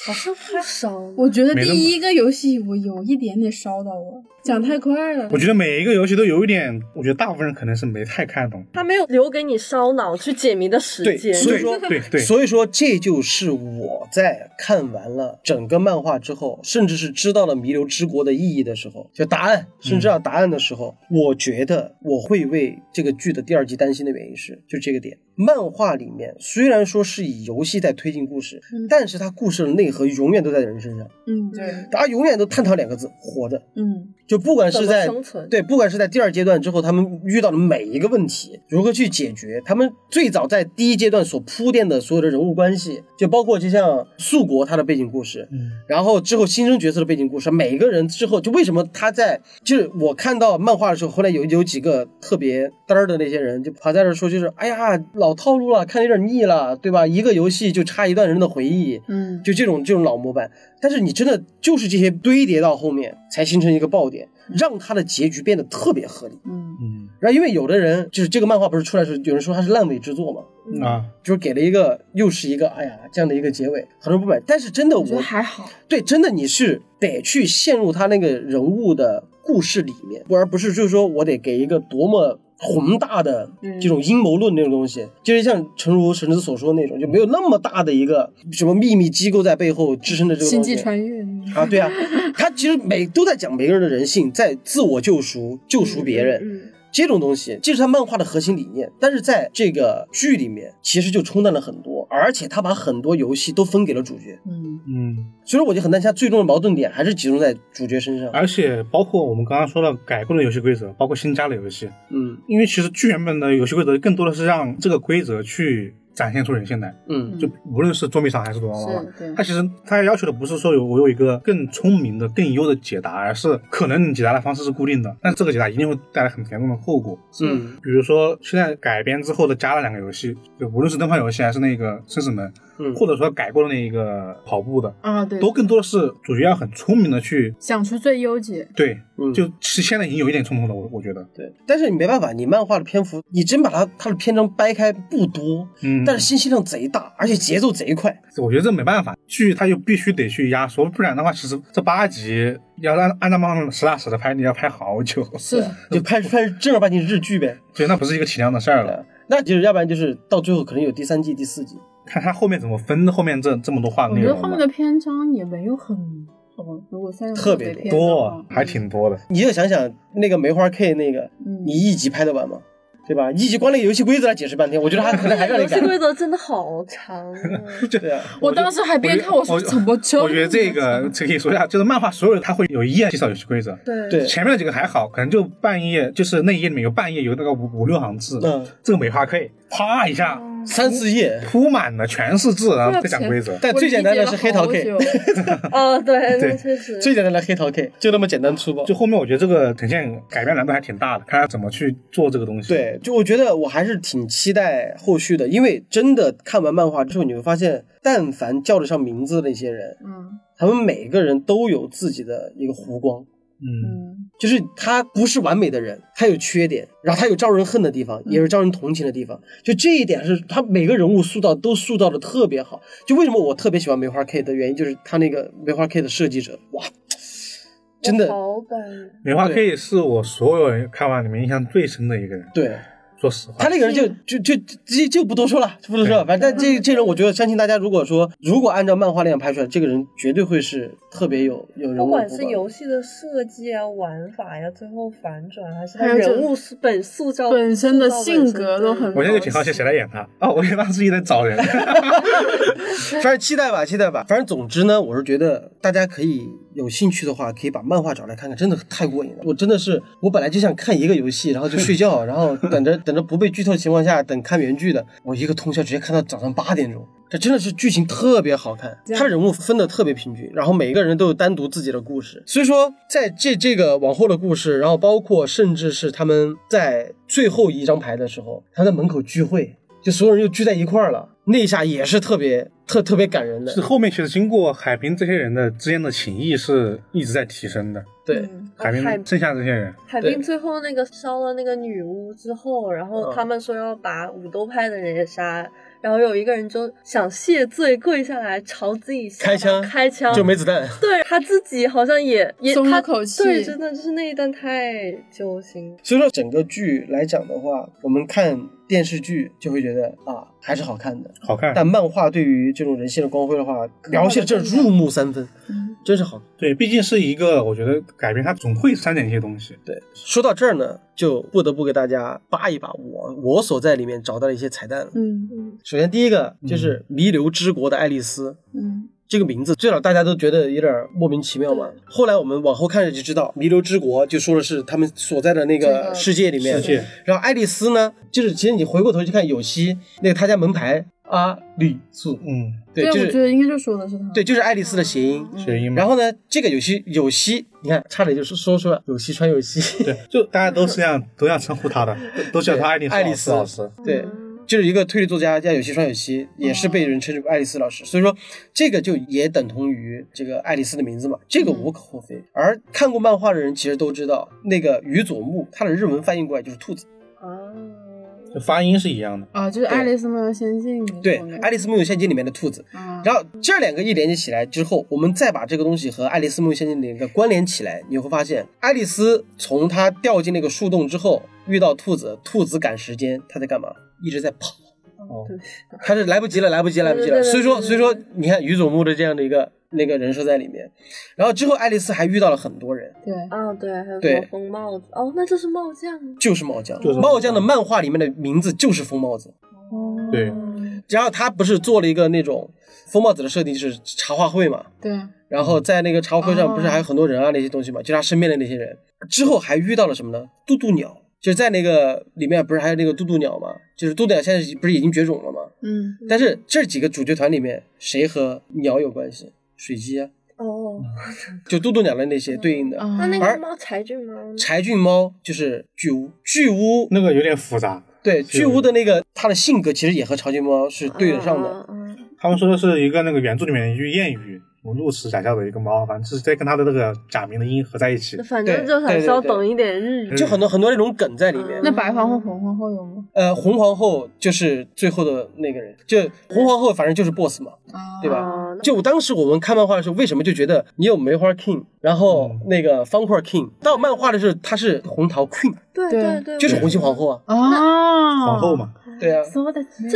S4: 好像不烧。
S3: 我觉得第一个游戏我有一点点烧到我，讲太快了
S2: 我。觉得每一个游戏都有一点，我觉得大部分人可能是没太看懂。
S4: 他没有留给你烧脑去解谜的时
S1: 对，
S4: 间。
S1: 所以说，
S2: 对对
S1: 所以说这就是我在看完了整个漫画之后，甚至是知道了弥留之国的意义的时候，就答案，甚至知道答案的时候，我觉得我会为这个剧的第二季担心的原因是，就这个点，漫画里面虽然说是以游戏在推进故事，
S3: 嗯。
S1: 但是它故事的内核永远都在人身上，
S3: 嗯，
S4: 对，
S1: 大家永远都探讨两个字：活着。
S3: 嗯。
S1: 就不管是在
S4: 生存。
S1: 对，不管是在第二阶段之后，他们遇到的每一个问题如何去解决，他们最早在第一阶段所铺垫的所有的人物关系，就包括就像素国他的背景故事，
S2: 嗯，
S1: 然后之后新生角色的背景故事，每一个人之后就为什么他在就是我看到漫画的时候，后来有有几个特别嘚儿的那些人就跑在这说，就是哎呀老套路了，看有点腻了，对吧？一个游戏就差一段人的回忆，
S3: 嗯，
S1: 就这种这种老模板。但是你真的就是这些堆叠到后面，才形成一个爆点，让它的结局变得特别合理。
S3: 嗯
S2: 嗯
S1: 然后因为有的人就是这个漫画不是出来的时候，有人说它是烂尾之作嘛，
S2: 啊，
S1: 就是给了一个又是一个哎呀这样的一个结尾，很多人不满。但是真的
S3: 我觉得
S1: 我
S3: 还好。
S1: 对真的你是得去陷入他那个人物的故事里面，而不是就是说我得给一个多么。宏大的
S3: 嗯。
S1: 这种阴谋论那种东西，就是像诚如神子所说的那种，就没有那么大的一个什么秘密机构在背后支撑着这个
S3: 星。际穿越。
S1: 啊，对啊，他其实每都在讲每个人的人性，在自我救赎、救赎别人、
S3: 嗯
S1: 这种东西，这是他漫画的核心理念。但是在这个剧里面，其实就冲淡了很多，而且他把很多游戏都分给了主角，
S3: 嗯
S2: 嗯，
S1: 所以说我就很担心他最终的矛盾点还是集中在主角身上。
S2: 而且包括我们刚刚说的改过的游戏规则，包括新加的游戏，
S1: 嗯
S2: 因为其实剧原本的游戏规则更多的是让这个规则去展现出人性来，
S1: 嗯。
S2: 就无论是捉迷藏还是躲猫猫
S3: 是，对。
S2: 它其实它要求的不是说有我有一个更聪明的、更优的解答，而是可能你解答的方式是固定的，但这个解答一定会带来很严重的后果。
S1: 嗯。
S2: 比如说现在改编之后的加了两个游戏，就无论是灯泡游戏还是那个生死门，
S1: 嗯
S2: 或者说改过的那个跑步的，
S3: 啊，对，
S2: 都更多的是主角要很聪明的去
S3: 想出最优解。
S2: 对，
S1: 嗯，
S2: 就是现在已经有一点冲突了，我我觉得，
S1: 对。但是你没办法，你漫画的篇幅，你真把它它的篇章掰开不多，
S2: 嗯，
S1: 但是信息量贼大，而且节奏贼快。
S2: 我觉得这没办法，剧它就必须得去压缩，不然的话，其实这八集要按按照漫画实打实的拍，你要拍好久，
S3: 是，
S1: 就拍拍正儿八经日剧呗。
S2: 对，那不是一个体量的事儿了。
S1: 那就是要不然就是到最后可能有第三季、第四季。
S2: 看他后面怎么分后面这这么多话
S3: 我觉得后面的篇章也没有很多，如果三十
S1: 特别
S2: 多，还挺多的。
S1: 你就想想那个梅花 K 那个，
S3: 嗯
S1: 你一集拍得完吗？对吧？一集光那个游戏规则来解释半天，我觉得他可能还让你改
S4: 游戏。规则真的好长啊！
S1: 对啊，
S3: 我当时还边看我说怎么这么
S2: 我觉得这个这可以说一下，就是漫画所有的它会有一页介绍游戏规则，
S4: 对
S1: 对
S2: 前面的几个还好，可能就半页，就是那一页里面有半页有那个五五六行字，
S1: 嗯，
S2: 这个梅花 K 啪一下
S1: 三四页。
S2: 铺满了全是字，然后不讲规则。
S1: 但最简单的是黑桃 K，
S4: 哦，对，
S2: 对
S4: 那确实。
S1: 最简单的黑桃 K 就那么简单粗暴。
S2: 就后面我觉得这个呈现改变难度还挺大的，看他怎么去做这个东西。，
S1: 对，就我觉得我还是挺期待后续的，因为真的看完漫画之后，你会发现，但凡叫得上名字的那些人，
S3: 嗯
S1: 他们每个人都有自己的一个弧光。
S2: 嗯，
S3: 嗯
S1: 就是他不是完美的人，他有缺点，然后他有招人恨的地方，也有招人同情的地方。就这一点是他每个人物塑造都塑造的特别好。就为什么我特别喜欢梅花 K 的原因，就是他那个梅花 K 的设计者，哇，真的
S4: 好感人。
S2: 梅花 K 是我所有人看完里面印象最深的一个人。
S1: 对。
S2: 说实话，
S1: 他那个人就就就就就不多说了，就不多说了。反正但这这人，我觉得相信大家，如果说如果按照漫画那样拍出来，这个人绝对会是特别有有人物
S4: 不管是游戏的设计啊、玩法呀，最后反转，还是他人物是本塑造
S3: 本身的性格都很
S2: 我现在就挺好奇谁来演他。哦，我以为他是一直在找人。
S1: 反正期待吧，期待吧。反正总之呢，我是觉得大家可以有兴趣的话，可以把漫画找来看看，真的太过瘾了。我真的是，我本来就想看一个游戏，然后就睡觉，然后等着等着不被剧透的情况下等看原剧的，我一个通宵直接看到早上八点钟。这真的是剧情特别好看，他人物分的特别平均，然后每一个人都有单独自己的故事。所以说，在这这个往后的故事，然后包括甚至是他们在最后一张牌的时候，他在门口聚会，就所有人又聚在一块儿了，那一下也是特别特特别感人的
S2: 是。后面其实经过海平这些人的之间的情谊是一直在提升的。
S1: 对，
S4: 嗯
S2: 海平剩下这些人，
S4: 海滨最后那个烧了那个女巫之后，然后
S1: 嗯
S4: 他们说要把武斗派的人也杀，然后有一个人就想谢罪，跪下来朝自己
S1: 开枪
S4: 开枪，
S1: 就没子弹。
S4: 对他自己好像也也
S3: 松了口气
S4: 对，真的就是那一段太揪心。
S1: 所以说整个剧来讲的话，我们看电视剧就会觉得啊还是好看的，
S2: 好看。
S1: 但漫画对于这种人性的光辉的话，描写这入木三分，真是好。
S2: 对，毕竟是一个，我觉得改编它总会删减一些东西。
S1: 对，说到这儿呢，就不得不给大家扒一扒我我所在里面找到的一些彩蛋了。
S3: 嗯
S4: 嗯
S1: 首先第一个就是弥留之国的爱丽丝，
S3: 嗯
S1: 这个名字最早大家都觉得有点莫名其妙嘛。后来我们往后看着就知道，弥留之国就说的是他们所在的那个
S3: 个
S1: 世界里面。
S2: 世界
S1: 然后爱丽丝呢，就是其实你回过头去看有希那个他家门牌阿丽素，
S2: 嗯，
S1: 对，就
S3: 我觉
S1: 是
S3: 得应该就说的是他。
S1: 对，就是爱丽丝的谐音。
S2: 谐音嘛。
S1: 然后呢，这个有希有希，你看差点就是说出了有希穿有希，
S2: 对，就大家都是这样，都这样称呼他的，都都叫他爱丽丝
S1: 爱丽丝
S2: 老师。
S1: 对，就是一个推理作家叫有希川有希，也是被人称之为爱丽丝老师，所以说这个就也等同于这个爱丽丝的名字嘛，这个无可厚非。而看过漫画的人其实都知道，那个宇佐木他的日文翻译过来就是兔子，
S4: 啊，
S2: 就发音是一样的。
S3: 啊，就是《爱丽丝梦游仙境》里
S1: 对，《爱丽丝梦游仙境》里面的兔子。
S3: 啊，
S1: 然后这两个一连接起来之后，我们再把这个东西和《爱丽丝梦游仙境》里的关联起来，你会发现，爱丽丝从她掉进那个树洞之后，遇到兔子，兔子赶时间，她在干嘛？一直在跑。
S2: 哦，
S1: 他是来不及了，来不及，来不及了。所以说，所以说，你看于总木的这样的一个那个人设在里面，然后之后爱丽丝还遇到了很多人，
S3: 对，
S4: 啊，对，还有什
S1: 对
S4: 么风帽子？哦，那就是帽匠。
S1: 就是帽匠。
S2: 就是
S1: 帽匠的漫画里面的名字就是疯帽子。
S3: 哦，
S2: 对
S1: 然后他不是做了一个那种疯帽子的设定，就是茶话会嘛。
S3: 对，
S1: 然后在那个茶话会上，
S3: 哦
S1: 不是还有很多人啊那些东西嘛，就他身边的那些人。之后还遇到了什么呢？渡渡鸟，就是在那个里面不是还有那个渡渡鸟吗？就是渡渡鸟现在不是已经绝种了吗？
S3: 嗯，
S1: 但是这几个主角团里面，谁和鸟有关系？水鸡啊，
S4: 哦，
S1: 就渡渡鸟的那些对应的。
S4: 那那个猫柴郡猫呢？
S1: 柴郡猫就是巨乌，巨乌
S2: 那个有点复杂。
S1: 对巨乌的那个它的性格其实也和柴郡猫是对得上的。
S2: 他们说的是一个那个原著里面一句谚语，什么露齿假笑的一个猫，反正是在跟他的那个假名的音合在一起
S4: 嗯。反正就很稍懂一点日语。
S1: 就很多很多那种梗在里面。
S3: 那白皇后、红皇后有吗？
S1: 呃，红皇后就是最后的那个人，就红皇后反正就是 boss 嘛，
S3: 啊，
S1: 对吧？就当时我们看漫画的时候，为什么就觉得你有梅花 king，然后那个方块 king，到漫画的时候他是红桃 queen，
S4: 对
S3: 对
S4: 对对，
S1: 就是红心皇后啊。
S3: 啊，
S2: 皇后嘛，
S1: 对啊，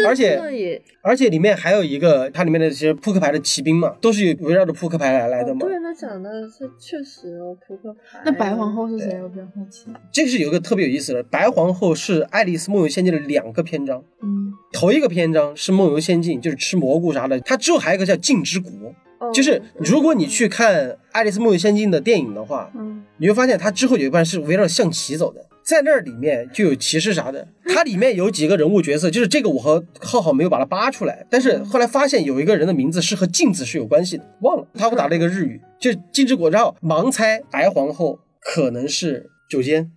S1: 而且而且里面还有一个，它里面的这些扑克牌的骑兵嘛，都是围绕着扑克牌来来的嘛。
S4: 哦对，那讲的是确实哦，扑克牌。
S3: 那白皇后是谁？我比较好奇。
S1: 这个是有一个特别有意思的，白皇后是《爱丽丝梦游仙境》的两个篇章，
S3: 嗯，
S1: 头一个篇章是梦游仙境，就是吃蘑菇啥的，它之后还有一个叫镜之国，
S4: 哦
S1: 就是如果你去看《爱丽丝梦游仙境》的电影的话，
S3: 嗯，
S1: 你会发现它之后有一半是围绕象棋走的，在那里面就有骑士啥的，它里面有几个人物角色，就是这个我和浩浩没有把它扒出来，但是后来发现有一个人的名字是和镜子是有关系的，忘了，他会打了一个日语，就是镜之国，然后盲猜白皇后可能是九间，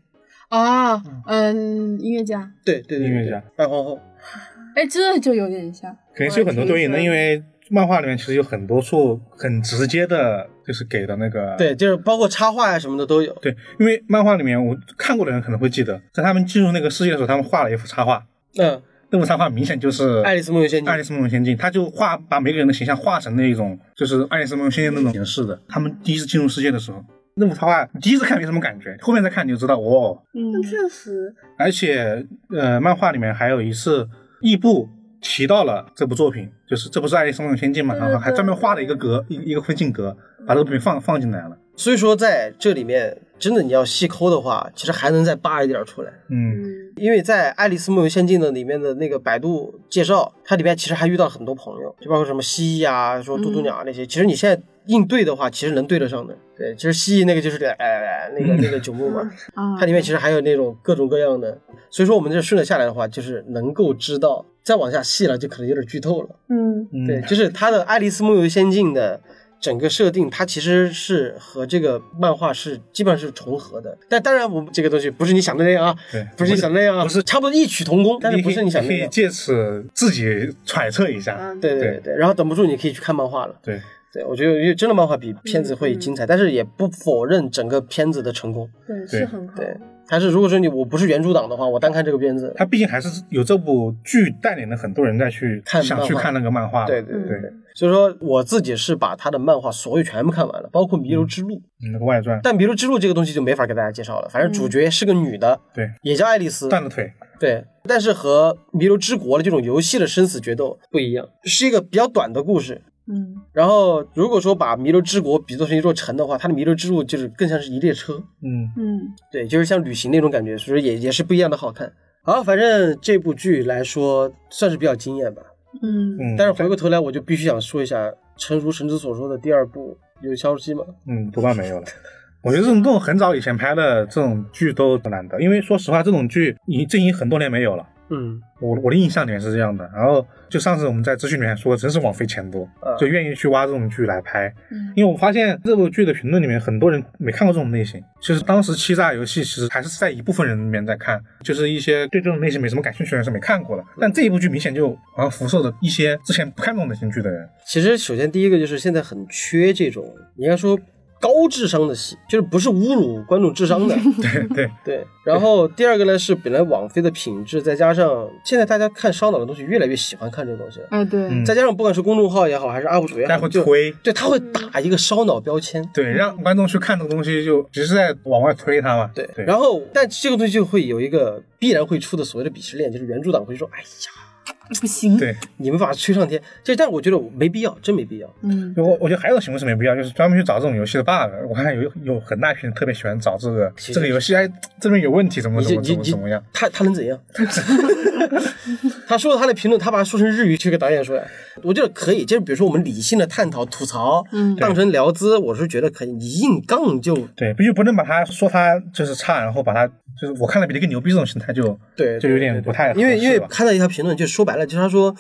S3: 啊，嗯，音乐家，
S1: 对对对，
S2: 音乐家，
S1: 白皇后，
S3: 哎，这就有点像。
S2: 肯定是有很多对应的，因为漫画里面其实有很多处很直接的，就是给的那个
S1: 对，就是包括插画呀、什么的都有，
S2: 对，因为漫画里面我看过的人可能会记得，在他们进入那个世界的时候，他们画了一幅插画，
S1: 嗯，
S2: 那幅插画明显就是
S1: 爱丽丝梦游仙境
S2: 爱丽丝梦游仙境，他就画把每个人的形象画成那种就是爱丽丝梦游仙境那种形式的。他们第一次进入世界的时候，那幅插画你第一次看没什么感觉，后面再看你就知道哦。
S3: 嗯
S4: 确实，
S2: 而且呃，漫画里面还有一次异步提到了这部作品，就是这不是爱丽丝梦游仙境嘛，然后还专门画了一个格一一个分镜格，把这个作品放放进来了。
S1: 所以说在这里面，真的你要细抠的话，其实还能再扒一点出来。
S2: 嗯，
S4: 嗯，
S1: 因为在《爱丽丝梦游仙境》的里面的那个百度介绍，它里面其实还遇到很多朋友，就包括什么蜥蜴啊、说嘟嘟鸟啊那些。其实你现在应对的话，其实能对得上的。对，其实蜥蜴那个就是呃呃那个 那个九牧嘛，
S3: 啊，
S1: 它里面其实还有那种各种各样的。所以说我们这顺着下来的话，就是能够知道，再往下细了就可能有点剧透了。
S3: 嗯
S2: 嗯
S1: 对，就是它的《爱丽丝梦游仙境》的整个设定，它其实是和这个漫画是基本上是重合的。但当然，我们这个东西不是你想的那样啊，
S2: 对，
S1: 不是你想的那样啊，
S2: 不是
S1: 差不多异曲同工，但是不是你想的那样。
S2: 可以借此自己揣测一下。
S1: 对对对，然后等不住你可以去看漫画了。
S2: 对，
S1: 对我觉得因为真的漫画比片子会精彩，但是也不否认整个片子的成功。
S4: 对
S2: 对
S4: 是很好。
S1: 对，还是如果说你我不是原著党的话，我单看这个片子，
S2: 它毕竟还是有这部剧带领了很多人再去
S1: 看
S2: 想去看那个漫画。
S1: 对对对所以说我自己是把他的漫画所有全部看完了，包括《弥留之路》。
S2: 嗯那个外传，
S1: 但《弥留之路》这个东西就没法给大家介绍了，反正主角是个女的，
S2: 对，
S1: 也叫爱丽丝。
S2: 断了腿，
S1: 对，但是和《弥留之国》的这种游戏的生死决斗不一样，是一个比较短的故事。
S3: 嗯
S1: 然后如果说把《弥留之国》比作成一座城的话，它的弥留之路就是更像是一列车，
S2: 嗯，
S3: 嗯
S1: 对，就是像旅行那种感觉，所以也也是不一样的好看。好，反正这部剧来说算是比较惊艳吧。
S3: 嗯
S2: 嗯，
S1: 但是回过头来，我就必须想说一下，诚如神之所说的第二部有消息吗？
S2: 嗯，多半没有了。我觉得这种这种很早以前拍的这种剧都很难得，因为说实话，这种剧已经这已经很多年没有了。
S1: 嗯
S2: 我我的印象里面是这样的，然后就上次我们在资讯里面说，真是枉费钱多
S1: 啊，
S2: 就愿意去挖这种剧来拍。
S3: 嗯
S2: 因为我发现这部剧的评论里面，很多人没看过这种类型。其实当时欺诈游戏其实还是在一部分人里面在看，就是一些对这种类型没什么感兴趣的人是没看过的。但这一部剧明显就好像辐射的一些之前不看这种类型剧的人。
S1: 其实首先第一个就是现在很缺这种，应该说高智商的戏，就是不是侮辱观众智商的。
S2: 对对，
S1: 对，然后第二个呢是本来网飞的品质，再加上现在大家看烧脑的东西越来越喜欢看这个东西了，
S3: 哎对，
S2: 嗯
S1: 再加上不管是公众号也好，还是 UP 主也好，
S2: 大家会推，
S1: 对他会打一个烧脑标签。
S2: 对，让观众去看这个东西，就只是在往外推它嘛。
S1: 对，
S2: 对，
S1: 然后但这个东西就会有一个必然会出的所谓的鄙视链，就是原著党会说，哎呀，
S3: 不行，
S2: 对，
S1: 你们把它吹上天，这但我觉得没必要，真没必要。
S3: 嗯
S2: 我我觉得还有种行为是没必要，就是专门去找这种游戏的 bug。我看有有很大一批人特别喜欢找这个这个游戏，哎，这边有问题，怎么怎么怎么怎么样？
S1: 他他能怎样？他说了他的评论，他把它说成日语去给导演说呀，我觉得可以。就是比如说我们理性的探讨、吐槽，
S3: 嗯
S1: 当成聊资，我是觉得可以。你硬杠就
S2: 对，不就不能把他说他就是差，然后把他就是我看了比你更牛逼这种心态就
S1: 对，
S2: 就有点不太好
S1: 因为因为看到一条评论，就说白了，就是他说，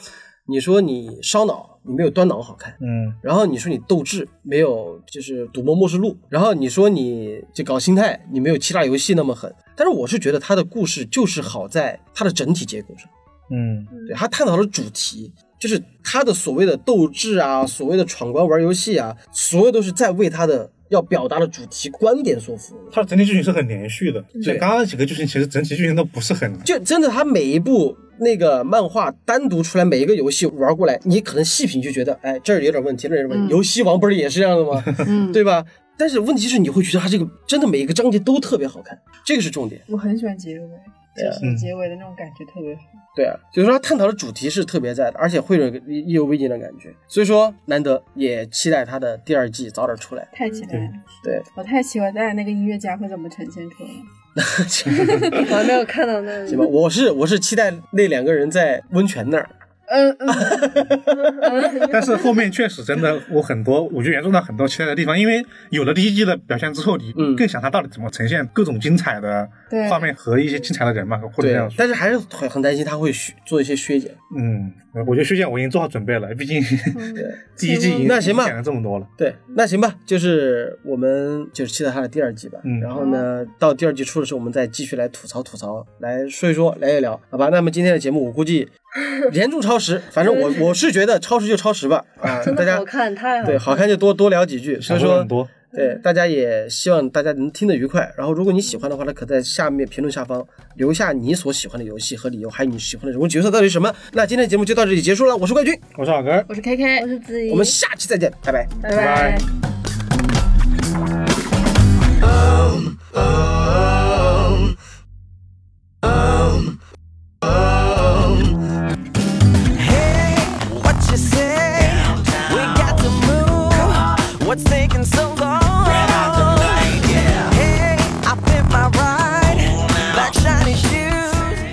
S1: 你说你烧脑，你没有端脑好看。
S2: 嗯
S1: 然后你说你斗智没有，就是赌博默示录。然后你说你就搞心态，你没有其他游戏那么狠。但是我是觉得他的故事就是好在它的整体结构上。
S2: 嗯
S1: 对他探讨的主题，就是他的所谓的斗志啊，所谓的闯关玩游戏啊，所有都是在为他的要表达的主题观点所服务。
S2: 它的整体剧情是很连续的。
S1: 对
S2: 刚刚几个剧情其实整体剧情都不是很
S1: 就真的，他每一部那个漫画单独出来，每一个游戏玩过来，你可能细品就觉得，哎，这儿有点问题，那儿有点问题。游戏王不是也是这样的吗？
S3: 嗯，
S1: 对吧？但是问题是，你会觉得它这个真的每一个章节都特别好看，这个是重点。
S3: 我很喜欢结尾，
S1: 对啊
S3: 就是结尾的那种感觉特别好。
S1: 对啊，就是说他探讨的主题是特别在的，而且会有意犹未尽的感觉。所以说，难得也期待他的第二季早点出来。
S3: 太期待了！
S1: 对，
S3: 我太期待那个音乐家会怎么呈现出来。
S4: 我还没有看到那
S1: 行吧，我是我是期待那两个人在温泉那儿。
S3: 嗯嗯，
S2: 但是后面确实真的我很多，我觉得原著上很多期待的地方，因为有了第一季的表现之后，你
S1: 嗯
S2: 更想它到底怎么呈现各种精彩的
S3: 对
S2: 画面和一些精彩的人嘛，或者这样，
S1: 但是还是很很担心他会削做一些削减。
S2: 嗯，我觉得削减我已经做好准备了，毕竟 第一季已经
S1: 那行吧
S2: 讲了这么多了。
S1: 对，那行吧，就是我们就是期待他的第二季吧。
S2: 嗯
S1: 然后呢，到第二季出的时候，我们再继续来吐槽吐槽，来说一说，聊一聊，好吧？那么今天的节目，我估计 严重超时，反正我我是觉得超时就超时吧，啊，大家
S4: 好看，太好
S1: 对好看就多多聊几句。所以说对大家也希望大家能听得愉快。然后，如果你喜欢的话呢，可在下面评论下方留下你所喜欢的游戏和理由，还有你喜欢的人物角色到底是什么。那今天的节目就到这里结束了，我是冠军，
S2: 我是老根，
S3: 我是 KK，
S4: 我是子怡，
S1: 我们下期再见，拜拜。
S3: 拜
S2: 拜